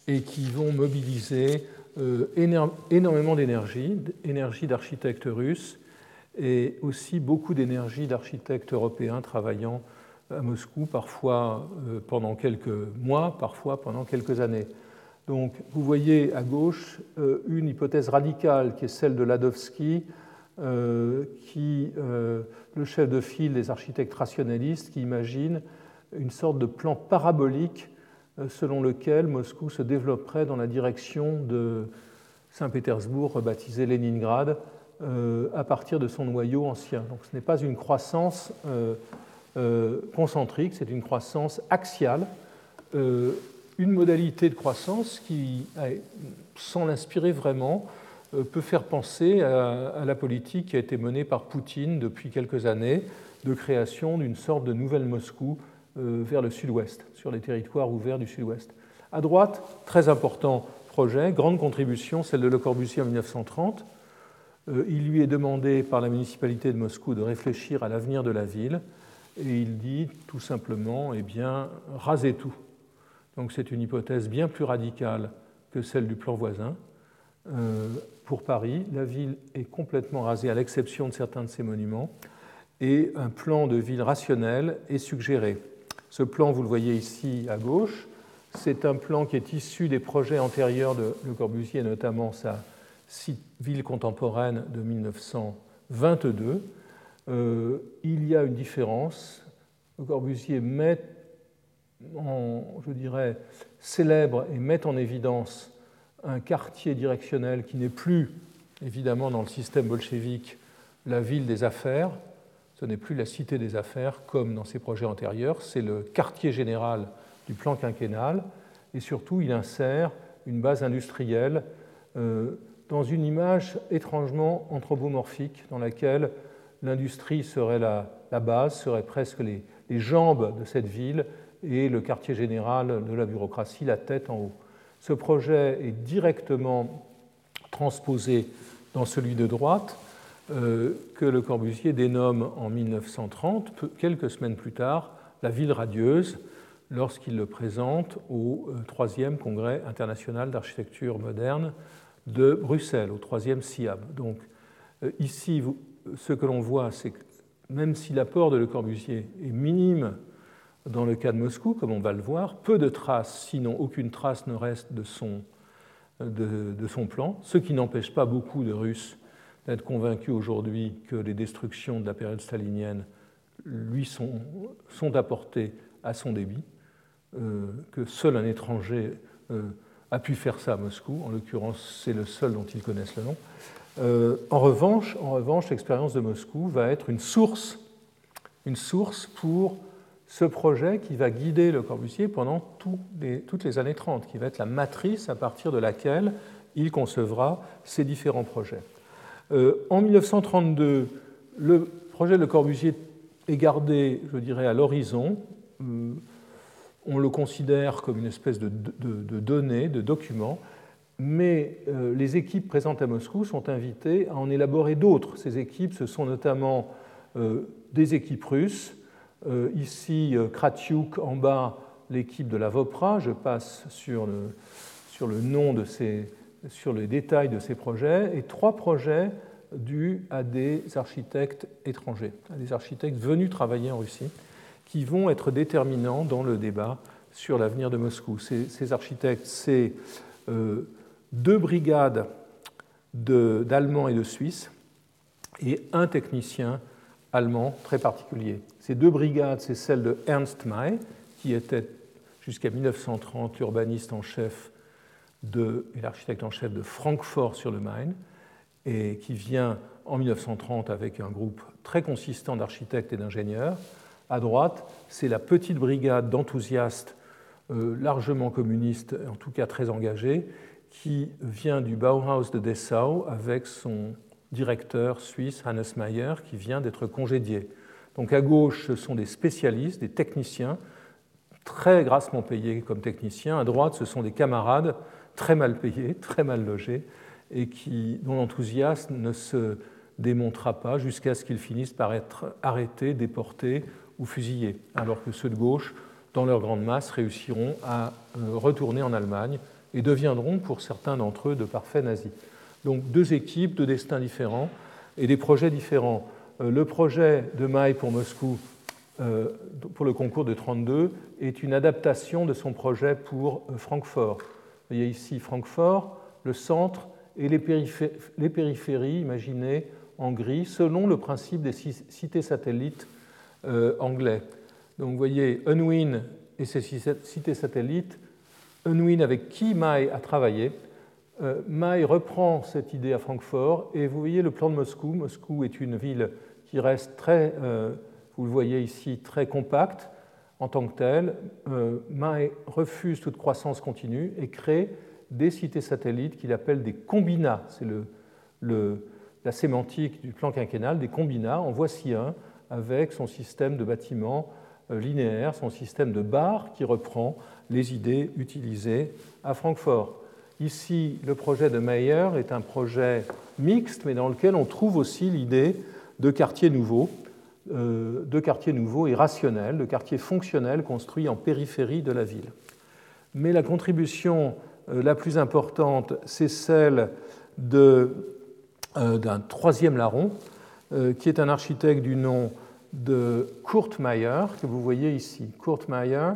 et qui vont mobiliser euh, énormément d'énergie, énergie d'architectes russes et aussi beaucoup d'énergie d'architectes européens travaillant à Moscou, parfois pendant quelques mois, parfois pendant quelques années. Donc, vous voyez à gauche euh, une hypothèse radicale qui est celle de Ladovsky, euh, qui, euh, le chef de file des architectes rationalistes, qui imagine une sorte de plan parabolique selon lequel Moscou se développerait dans la direction de Saint-Pétersbourg, rebaptisé Leningrad, à partir de son noyau ancien. Donc ce n'est pas une croissance concentrique, c'est une croissance axiale une modalité de croissance qui, sans l'inspirer vraiment, euh, peut faire penser à, la politique qui a été menée par Poutine depuis quelques années de création d'une sorte de nouvelle Moscou euh, vers le sud-ouest, sur les territoires ouverts du sud-ouest. À droite, très important projet, grande contribution, celle de Le Corbusier en 1930. Euh, il lui est demandé par la municipalité de Moscou de réfléchir à l'avenir de la ville et il dit tout simplement, eh bien, rasez tout. Donc c'est une hypothèse bien plus radicale que celle du plan voisin. Euh, pour Paris, la ville est complètement rasée à l'exception de certains de ses monuments et un plan de ville rationnel est suggéré. Ce plan, vous le voyez ici à gauche, c'est un plan qui est issu des projets antérieurs de Le Corbusier, notamment sa ville contemporaine de 1922. il y a une différence. Le Corbusier met je dirais, célèbre et met en évidence un quartier directionnel qui n'est plus, évidemment, dans le système bolchevique, la ville des affaires. Ce n'est plus la cité des affaires comme dans ses projets antérieurs, c'est le quartier général du plan quinquennal. Et surtout, il insère une base industrielle euh, dans une image étrangement anthropomorphique, dans laquelle l'industrie serait la, base, serait presque les jambes de cette ville, et le quartier général de la bureaucratie, la tête en haut. Ce projet est directement transposé dans celui de droite, euh, que Le Corbusier dénomme en 1930, quelques semaines plus tard, la ville radieuse, lorsqu'il le présente au euh, troisième congrès international d'architecture moderne de Bruxelles, au troisième SIAB. Donc euh, ici, ce que l'on voit, c'est que même si l'apport de Le Corbusier est minime dans le cas de Moscou, comme on va le voir, peu de traces, sinon aucune trace ne reste de son, de, son plan, ce qui n'empêche pas beaucoup de Russes d'être convaincus aujourd'hui que les destructions de la période stalinienne lui sont, sont apportées à son débit, euh, que seul un étranger euh, a pu faire ça à Moscou, en l'occurrence c'est le seul dont ils connaissent le nom. Euh, en revanche, en revanche l'expérience de Moscou va être une source, une source pour ce projet qui va guider Le Corbusier pendant toutes les années 30, qui va être la matrice à partir de laquelle il concevra ses différents projets. Euh, en 1932, le projet de Le Corbusier est gardé, je dirais, à l'horizon. Euh, on le considère comme une espèce de, données, de documents, mais euh, les équipes présentes à Moscou sont invitées à en élaborer d'autres. Ces équipes, ce sont notamment des équipes russes, ici, euh, Kratiuk en bas, l'équipe de la Vopra. Je passe sur le, sur le nom de ces, sur les détails de ces projets, et trois projets dus à des architectes étrangers, à des architectes venus travailler en Russie, qui vont être déterminants dans le débat sur l'avenir de Moscou. Ces, architectes, c'est euh, deux brigades d'Allemands et de Suisses et un technicien allemand très particulier. Ces deux brigades, c'est celle de Ernst May, qui était jusqu'à 1930 l'urbaniste en chef de, et l'architecte en chef de Francfort sur le Main, et qui vient en 1930 avec un groupe très consistant d'architectes et d'ingénieurs. À droite, c'est la petite brigade d'enthousiastes euh, largement communistes, en tout cas très engagés, qui vient du Bauhaus de Dessau avec son directeur suisse Hannes Mayer, qui vient d'être congédié. Donc à gauche, ce sont des spécialistes, des techniciens, très grassement payés comme techniciens. À droite, ce sont des camarades très mal payés, <laughs> très mal logés, et qui, dont l'enthousiasme ne se démontrera pas jusqu'à ce qu'ils finissent par être arrêtés, déportés ou fusillés, alors que ceux de gauche, dans leur grande masse, réussiront à euh, retourner en Allemagne et deviendront, pour certains d'entre eux, de parfaits nazis. Donc deux équipes, deux destins différents et des projets différents. Euh, le projet de Maï pour Moscou euh, pour le concours de 32 est une adaptation de son projet pour euh, Francfort. Vous voyez ici Francfort, le centre et les, périphéries, imaginées en gris, selon le principe des cités satellites anglais. Donc vous voyez Unwin et ses cités satellites, Unwin avec qui Mai a travaillé, euh, May reprend cette idée à Francfort et vous voyez le plan de Moscou. Moscou est une ville qui reste très, euh, vous le voyez ici, très compacte en tant que telle. Euh, May refuse toute croissance continue et crée des cités satellites qu'il appelle des combinats. C'est la sémantique du plan quinquennal, des combinats. En voici un avec son système de bâtiments linéaires, son système de bars qui reprend les idées utilisées à Francfort. Ici, le projet de Meyer est un projet mixte, mais dans lequel on trouve aussi l'idée de quartiers nouveaux, euh, de quartiers nouveaux et rationnels, de quartiers fonctionnels construits en périphérie de la ville. Mais la contribution euh, la plus importante, c'est celle euh, d'un troisième larron, qui est un architecte du nom de Kurt Meyer, que vous voyez ici. Kurt Meyer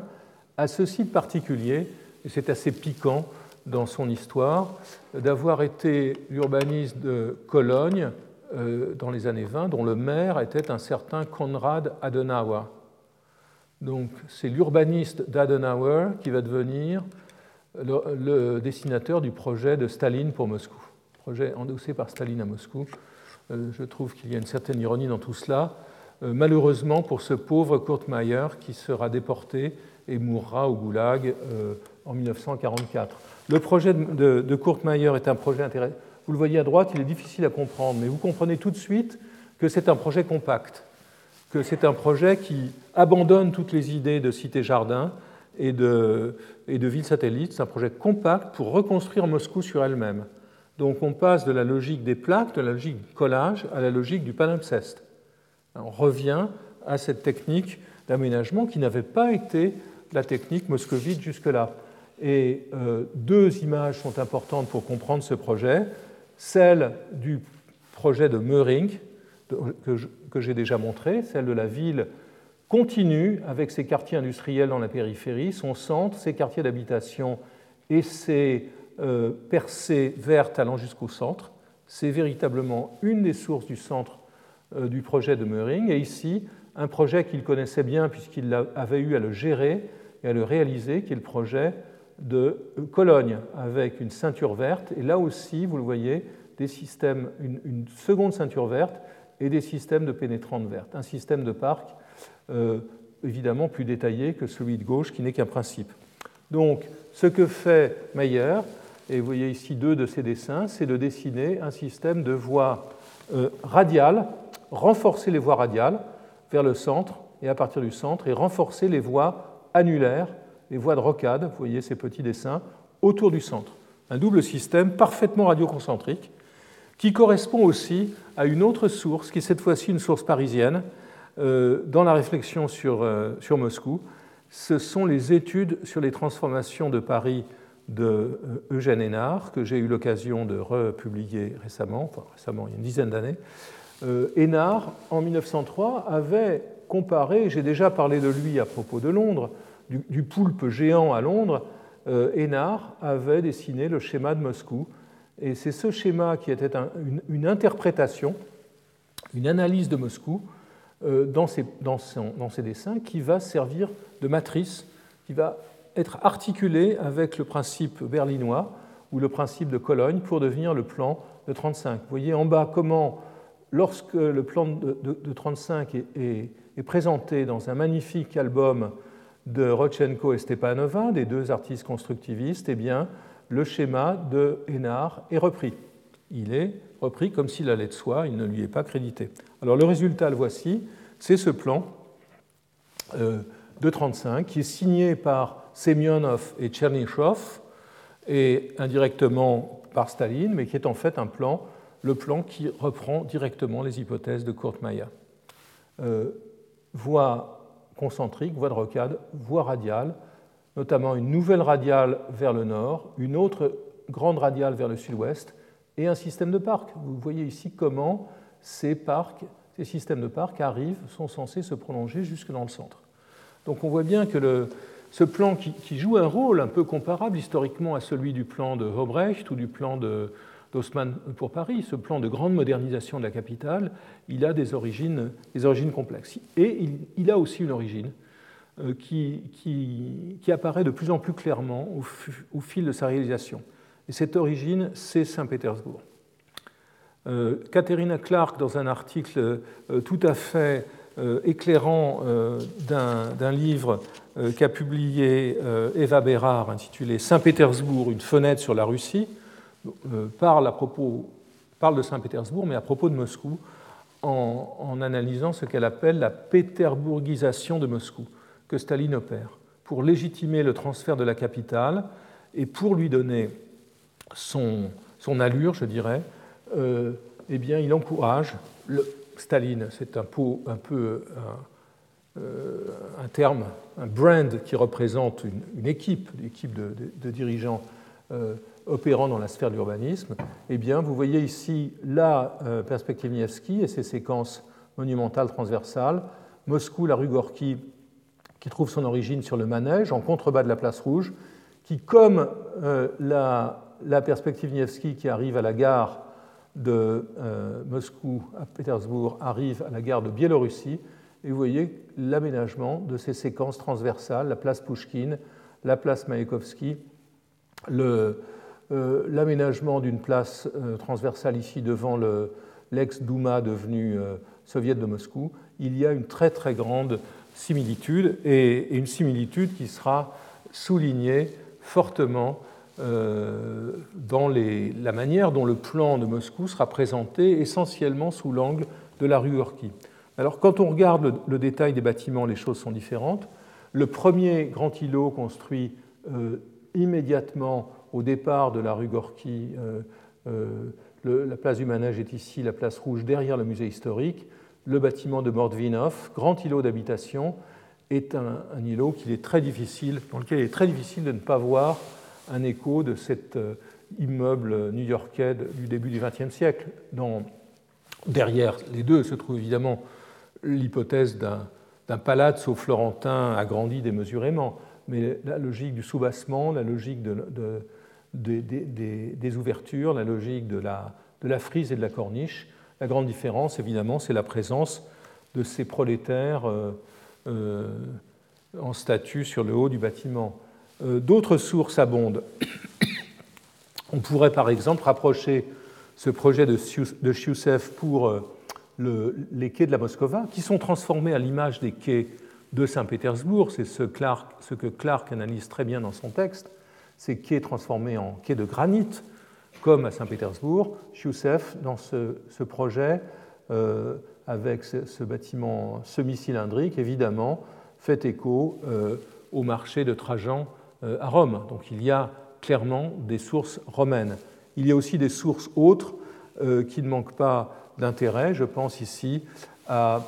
a ce site particulier, et c'est assez piquant, dans son histoire d'avoir été l'urbaniste de Cologne dans les années 20, dont le maire était un certain Konrad Adenauer. Donc c'est l'urbaniste d'Adenauer qui va devenir le, dessinateur du projet de Staline pour Moscou, projet endossé par Staline à Moscou. je trouve qu'il y a une certaine ironie dans tout cela. malheureusement pour ce pauvre Kurt Meyer qui sera déporté et mourra au goulag en 1944. Le projet de, de Kurt Meyer est un projet intéressant. Vous le voyez à droite, il est difficile à comprendre, mais vous comprenez tout de suite que c'est un projet compact, que c'est un projet qui abandonne toutes les idées de cité-jardin et de, et de ville satellite. C'est un projet compact pour reconstruire Moscou sur elle-même. Donc on passe de la logique des plaques, de la logique du collage, à la logique du palimpseste. On revient à cette technique d'aménagement qui n'avait pas été la technique moscovite jusque-là. Et euh, deux images sont importantes pour comprendre ce projet. Celle du projet de Möhring, que j'ai déjà montré, celle de la ville continue avec ses quartiers industriels dans la périphérie, son centre, ses quartiers d'habitation et ses euh, percées vertes allant jusqu'au centre. C'est véritablement une des sources du centre euh, du projet de Möhring. Et ici, un projet qu'il connaissait bien puisqu'il avait eu à le gérer et à le réaliser, qui est le projet de Cologne, avec une ceinture verte. Et là aussi, vous le voyez, des systèmes, une, seconde ceinture verte et des systèmes de pénétrantes vertes. Un système de parc euh, évidemment plus détaillé que celui de gauche, qui n'est qu'un principe. Donc, ce que fait Meyer, et vous voyez ici deux de ses dessins, c'est de dessiner un système de voies euh, radiales, renforcer les voies radiales vers le centre et à partir du centre, et renforcer les voies annulaires les voies de rocade, vous voyez ces petits dessins, autour du centre. Un double système parfaitement radioconcentrique qui correspond aussi à une autre source, qui est cette fois-ci une source parisienne, euh, dans la réflexion sur, euh, sur, Moscou. Ce sont les études sur les transformations de Paris de euh, Eugène Hénard, que j'ai eu l'occasion de republier récemment, enfin récemment, il y a une dizaine d'années. Hénard, en 1903, avait comparé, j'ai déjà parlé de lui à propos de Londres, du, poulpe géant à Londres, euh, Hénard avait dessiné le schéma de Moscou. Et c'est ce schéma qui était une, interprétation, une analyse de Moscou euh, dans, ses, dessins qui va servir de matrice, qui va être articulé avec le principe berlinois ou le principe de Cologne pour devenir le plan de 35. Vous voyez en bas comment, lorsque le plan de, de, 35 est, est, présenté dans un magnifique album de Rodchenko et Stepanova, des deux artistes constructivistes, eh bien, le schéma de Hénard est repris. Il est repris comme s'il allait de soi, il ne lui est pas crédité. Alors le résultat, le voici, c'est ce plan euh, de 35 qui est signé par Semyonov et Tchernyshov et indirectement par Staline, mais qui est en fait un plan, le plan qui reprend directement les hypothèses de Kurt Maya. Euh, voie concentrique, voie de rocade, voie radiale, notamment une nouvelle radiale vers le nord, une autre grande radiale vers le sud-ouest, et un système de parcs. Vous voyez ici comment ces parcs, ces systèmes de parcs arrivent, sont censés se prolonger jusque dans le centre. Donc on voit bien que ce plan qui, joue un rôle un peu comparable historiquement à celui du plan de Hobrecht ou du plan de, d'Haussmann pour Paris, ce plan de grande modernisation de la capitale, il a des origines, complexes. Et il, a aussi une origine euh, qui, apparaît de plus en plus clairement au, fil de sa réalisation. Et cette origine, c'est Saint-Pétersbourg. Euh, Katharina Clark, dans un article euh, tout à fait éclairant d'un livre qu'a publié Eva Bérard intitulé Saint-Pétersbourg, une fenêtre sur la Russie, euh, parle, à propos, parle de Saint-Pétersbourg, mais à propos de Moscou, en, analysant ce qu'elle appelle la péterbourgisation de Moscou, que Staline opère, pour légitimer le transfert de la capitale et pour lui donner son, allure, je dirais, euh, eh bien, il encourage, Staline, c'est un, peu un, euh, un, terme, un brand qui représente une, équipe, une équipe de, de, dirigeants opérant dans la sphère de l'urbanisme, eh bien, vous voyez ici la euh, perspective Nievski et ses séquences monumentales transversales. Moscou, la rue Gorky, qui trouve son origine sur le manège, en contrebas de la place rouge, qui, comme euh, la, perspective Nievski qui arrive à la gare de Moscou à Pétersbourg arrive à la gare de Biélorussie. Et vous voyez l'aménagement de ces séquences transversales, la place Pouchkine, la place Maïkovski, l'aménagement d'une place transversale ici devant l'ex-Douma devenu soviet de Moscou, il y a une très très grande similitude et, une similitude qui sera soulignée fortement euh, dans la manière dont le plan de Moscou sera présenté essentiellement sous l'angle de la rue Gorky. Alors quand on regarde le, détail des bâtiments, les choses sont différentes. Le premier grand îlot construit euh, immédiatement au départ de la rue Gorky, euh, la place du Manège est ici, la place rouge derrière le musée historique le bâtiment de Mordvinov, grand îlot d'habitation, est un, îlot qui est très difficile, dans lequel il est très difficile de ne pas voir un écho de cet euh, immeuble new-yorkais du début du XXe siècle. derrière les deux se trouve évidemment l'hypothèse d'un palazzo florentin agrandi démesurément, mais la logique du soubassement, la logique des, ouvertures, la logique de la frise et de la corniche la grande différence, évidemment, c'est la présence de ces prolétaires euh, euh, en statue sur le haut du bâtiment. Euh, d'autres sources abondent. <coughs> On pourrait par exemple rapprocher ce projet de Chiusev pour les quais de la Moscova, qui sont transformés à l'image des quais de Saint-Pétersbourg. C'est ce, ce, que Clark analyse très bien dans son texte. Ces quais transformés en quais de granit comme à Saint-Pétersbourg, Youssef, dans ce, projet, euh, avec ce, bâtiment semi-cylindrique, évidemment, fait écho euh, au marché de Trajan euh, à Rome. Donc il y a clairement des sources romaines. Il y a aussi des sources autres qui ne manquent pas d'intérêt. Je pense ici à,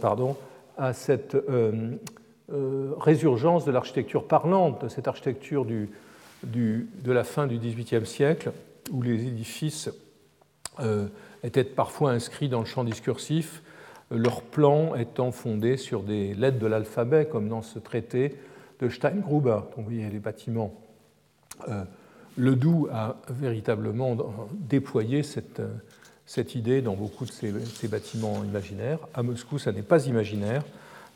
pardon, à cette résurgence de l'architecture parlante, de cette architecture du, de la fin du XVIIIe siècle, où les édifices euh, étaient parfois inscrits dans le champ discursif, leur plan étant fondé sur des lettres de l'alphabet, comme dans ce traité de Steingruber. Donc, vous voyez les bâtiments. Euh, le Doubs a véritablement déployé cette, cette idée dans beaucoup de ces, ces, bâtiments imaginaires. À Moscou, ça n'est pas imaginaire.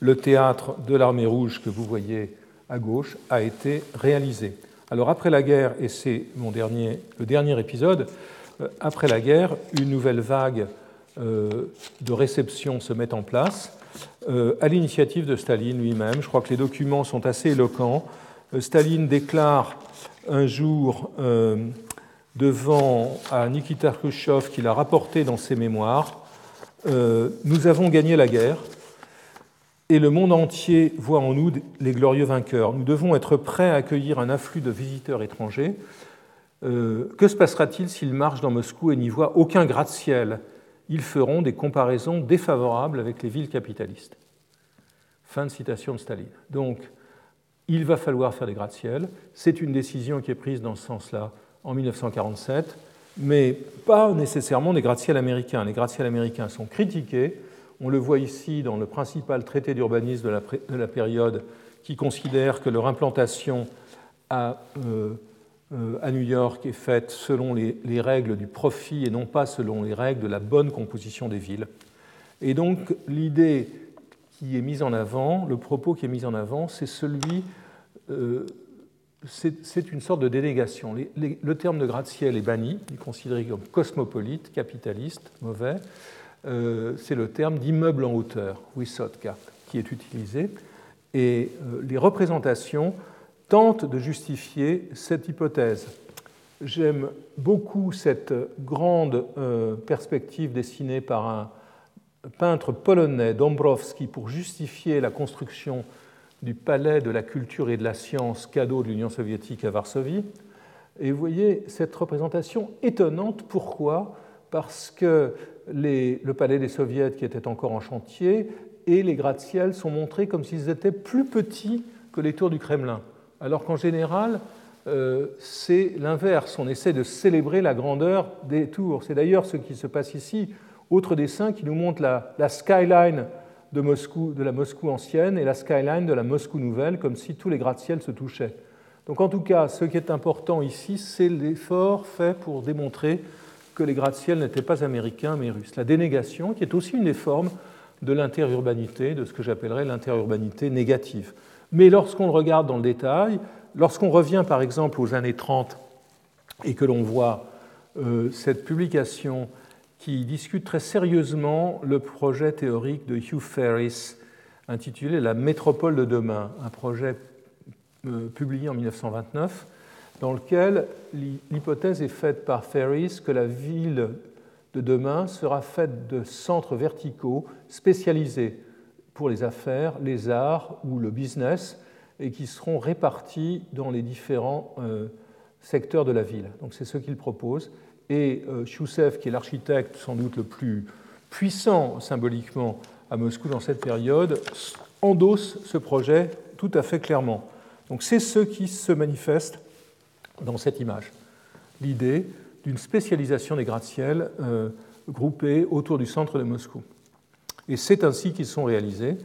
Le théâtre de l'armée rouge que vous voyez à gauche a été réalisé. Alors après la guerre, et c'est mon dernier, le dernier épisode, euh, après la guerre, une nouvelle vague euh, de réception se met en place euh, à l'initiative de Staline lui-même. Je crois que les documents sont assez éloquents. Staline déclare un jour devant à Nikita Khrushchev qu'il a rapporté dans ses mémoires Nous avons gagné la guerre, et le monde entier voit en nous les glorieux vainqueurs. Nous devons être prêts à accueillir un afflux de visiteurs étrangers. Euh, que se passera-t-il s'ils marchent dans Moscou et n'y voient aucun gratte-ciel? Ils feront des comparaisons défavorables avec les villes capitalistes. Fin de citation de Staline. Donc, il va falloir faire des gratte-ciel. C'est une décision qui est prise dans ce sens-là en 1947, mais pas nécessairement des gratte-ciel américains. Les gratte-ciel américains sont critiqués on le voit ici dans le principal traité d'urbanisme de, la période qui considère que leur implantation à, euh, euh, New York est faite selon les, règles du profit et non pas selon les règles de la bonne composition des villes. Et donc l'idée qui est mise en avant, le propos qui est mis en avant, c'est celui, euh, c'est une sorte de délégation. le terme de gratte-ciel est banni, il est considéré comme cosmopolite, capitaliste, mauvais. Euh, c'est le terme d'immeuble en hauteur, Wisotka, qui est utilisé. Et euh, les représentations tentent de justifier cette hypothèse. J'aime beaucoup cette grande euh, perspective dessinée par un peintre polonais, Dombrowski, pour justifier la construction du palais de la culture et de la science cadeau de l'Union soviétique à Varsovie. Et vous voyez cette représentation étonnante. Pourquoi? Parce que le palais des soviets qui était encore en chantier et les gratte-ciel sont montrés comme s'ils étaient plus petits que les tours du Kremlin. Alors qu'en général, euh, c'est l'inverse. On essaie de célébrer la grandeur des tours. C'est d'ailleurs ce qui se passe ici. Autre dessin qui nous montre la, skyline de, Moscou, de la Moscou ancienne et la skyline de la Moscou nouvelle, comme si tous les gratte-ciel se touchaient. Donc en tout cas, ce qui est important ici, c'est l'effort fait pour démontrer que les gratte-ciels n'étaient pas américains mais russes. La dénégation, qui est aussi une des formes de l'interurbanité, de ce que j'appellerais l'interurbanité négative. Mais lorsqu'on regarde dans le détail, lorsqu'on revient par exemple aux années 30 et que l'on voit euh, cette publication qui discute très sérieusement le projet théorique de Hugh Ferris intitulé La métropole de demain, un projet euh, publié en 1929 dans lequel l'hypothèse est faite par Ferris que la ville de demain sera faite de centres verticaux spécialisés pour les affaires, les arts ou le business et qui seront répartis dans les différents euh, secteurs de la ville. Donc c'est ce qu'il propose. Et euh, qui est l'architecte sans doute le plus puissant symboliquement à Moscou dans cette période, endosse ce projet tout à fait clairement. Donc c'est ce qui se manifeste dans cette image. L'idée d'une spécialisation des gratte-ciels euh, groupés autour du centre de Moscou. Et c'est ainsi qu'ils sont réalisés,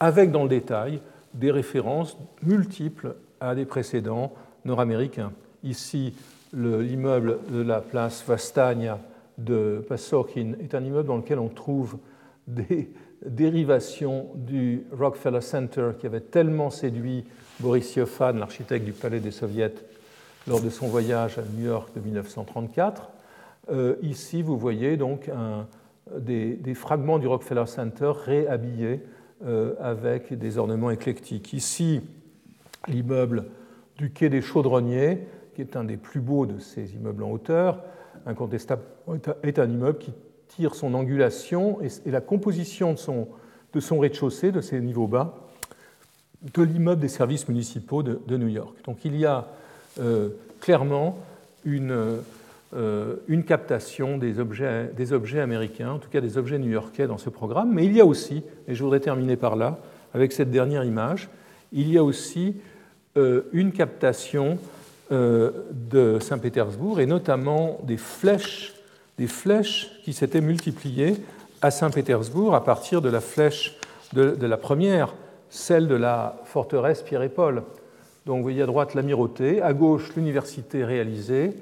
avec dans le détail des références multiples à des précédents nord-américains. Ici, l'immeuble de la place Vastania de Pasorkin est un immeuble dans lequel on trouve des <laughs> dérivations du Rockefeller Center qui avait tellement séduit Boris Yofan, l'architecte du Palais des Soviets, lors de son voyage à New York de 1934. Euh, ici, vous voyez donc des, fragments du Rockefeller Center réhabillés euh, avec des ornements éclectiques. Ici, l'immeuble du quai des Chaudronniers, qui est un des plus beaux de ces immeubles en hauteur, incontestablement est un immeuble qui tire son angulation et, la composition de son, de son rez-de-chaussée, de ses niveaux bas, de l'immeuble des services municipaux de, New York. Clairement une, euh, captation des objets, des objets américains, en tout cas des objets new-yorkais dans ce programme, mais il y a aussi, et je voudrais terminer par là, avec cette dernière image, il y a aussi euh, une captation de Saint-Pétersbourg et notamment des flèches, des flèches qui s'étaient multipliées à Saint-Pétersbourg à partir de la flèche de, de la première celle de la forteresse Pierre et Paul. Donc vous voyez à droite l'amirauté, à gauche l'université réalisée,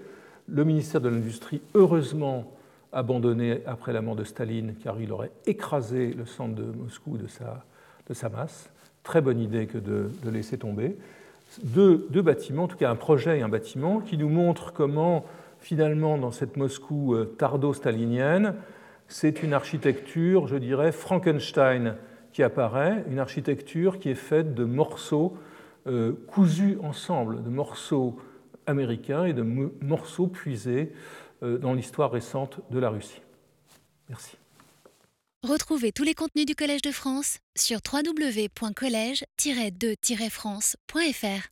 le ministère de l'Industrie heureusement abandonné après la mort de Staline car il aurait écrasé le centre de Moscou de sa, masse. Très bonne idée que de, laisser tomber. Deux, deux, bâtiments, en tout cas un projet et un bâtiment, qui nous montrent comment finalement dans cette Moscou euh, tardo-stalinienne, c'est une architecture, je dirais, Frankenstein qui apparaît, une architecture qui est faite de morceaux cousus ensemble, de morceaux américains et de morceaux puisés euh, dans l'histoire récente de la Russie. Merci. Retrouvez tous les contenus du Collège de France sur www.colège-2-france.fr.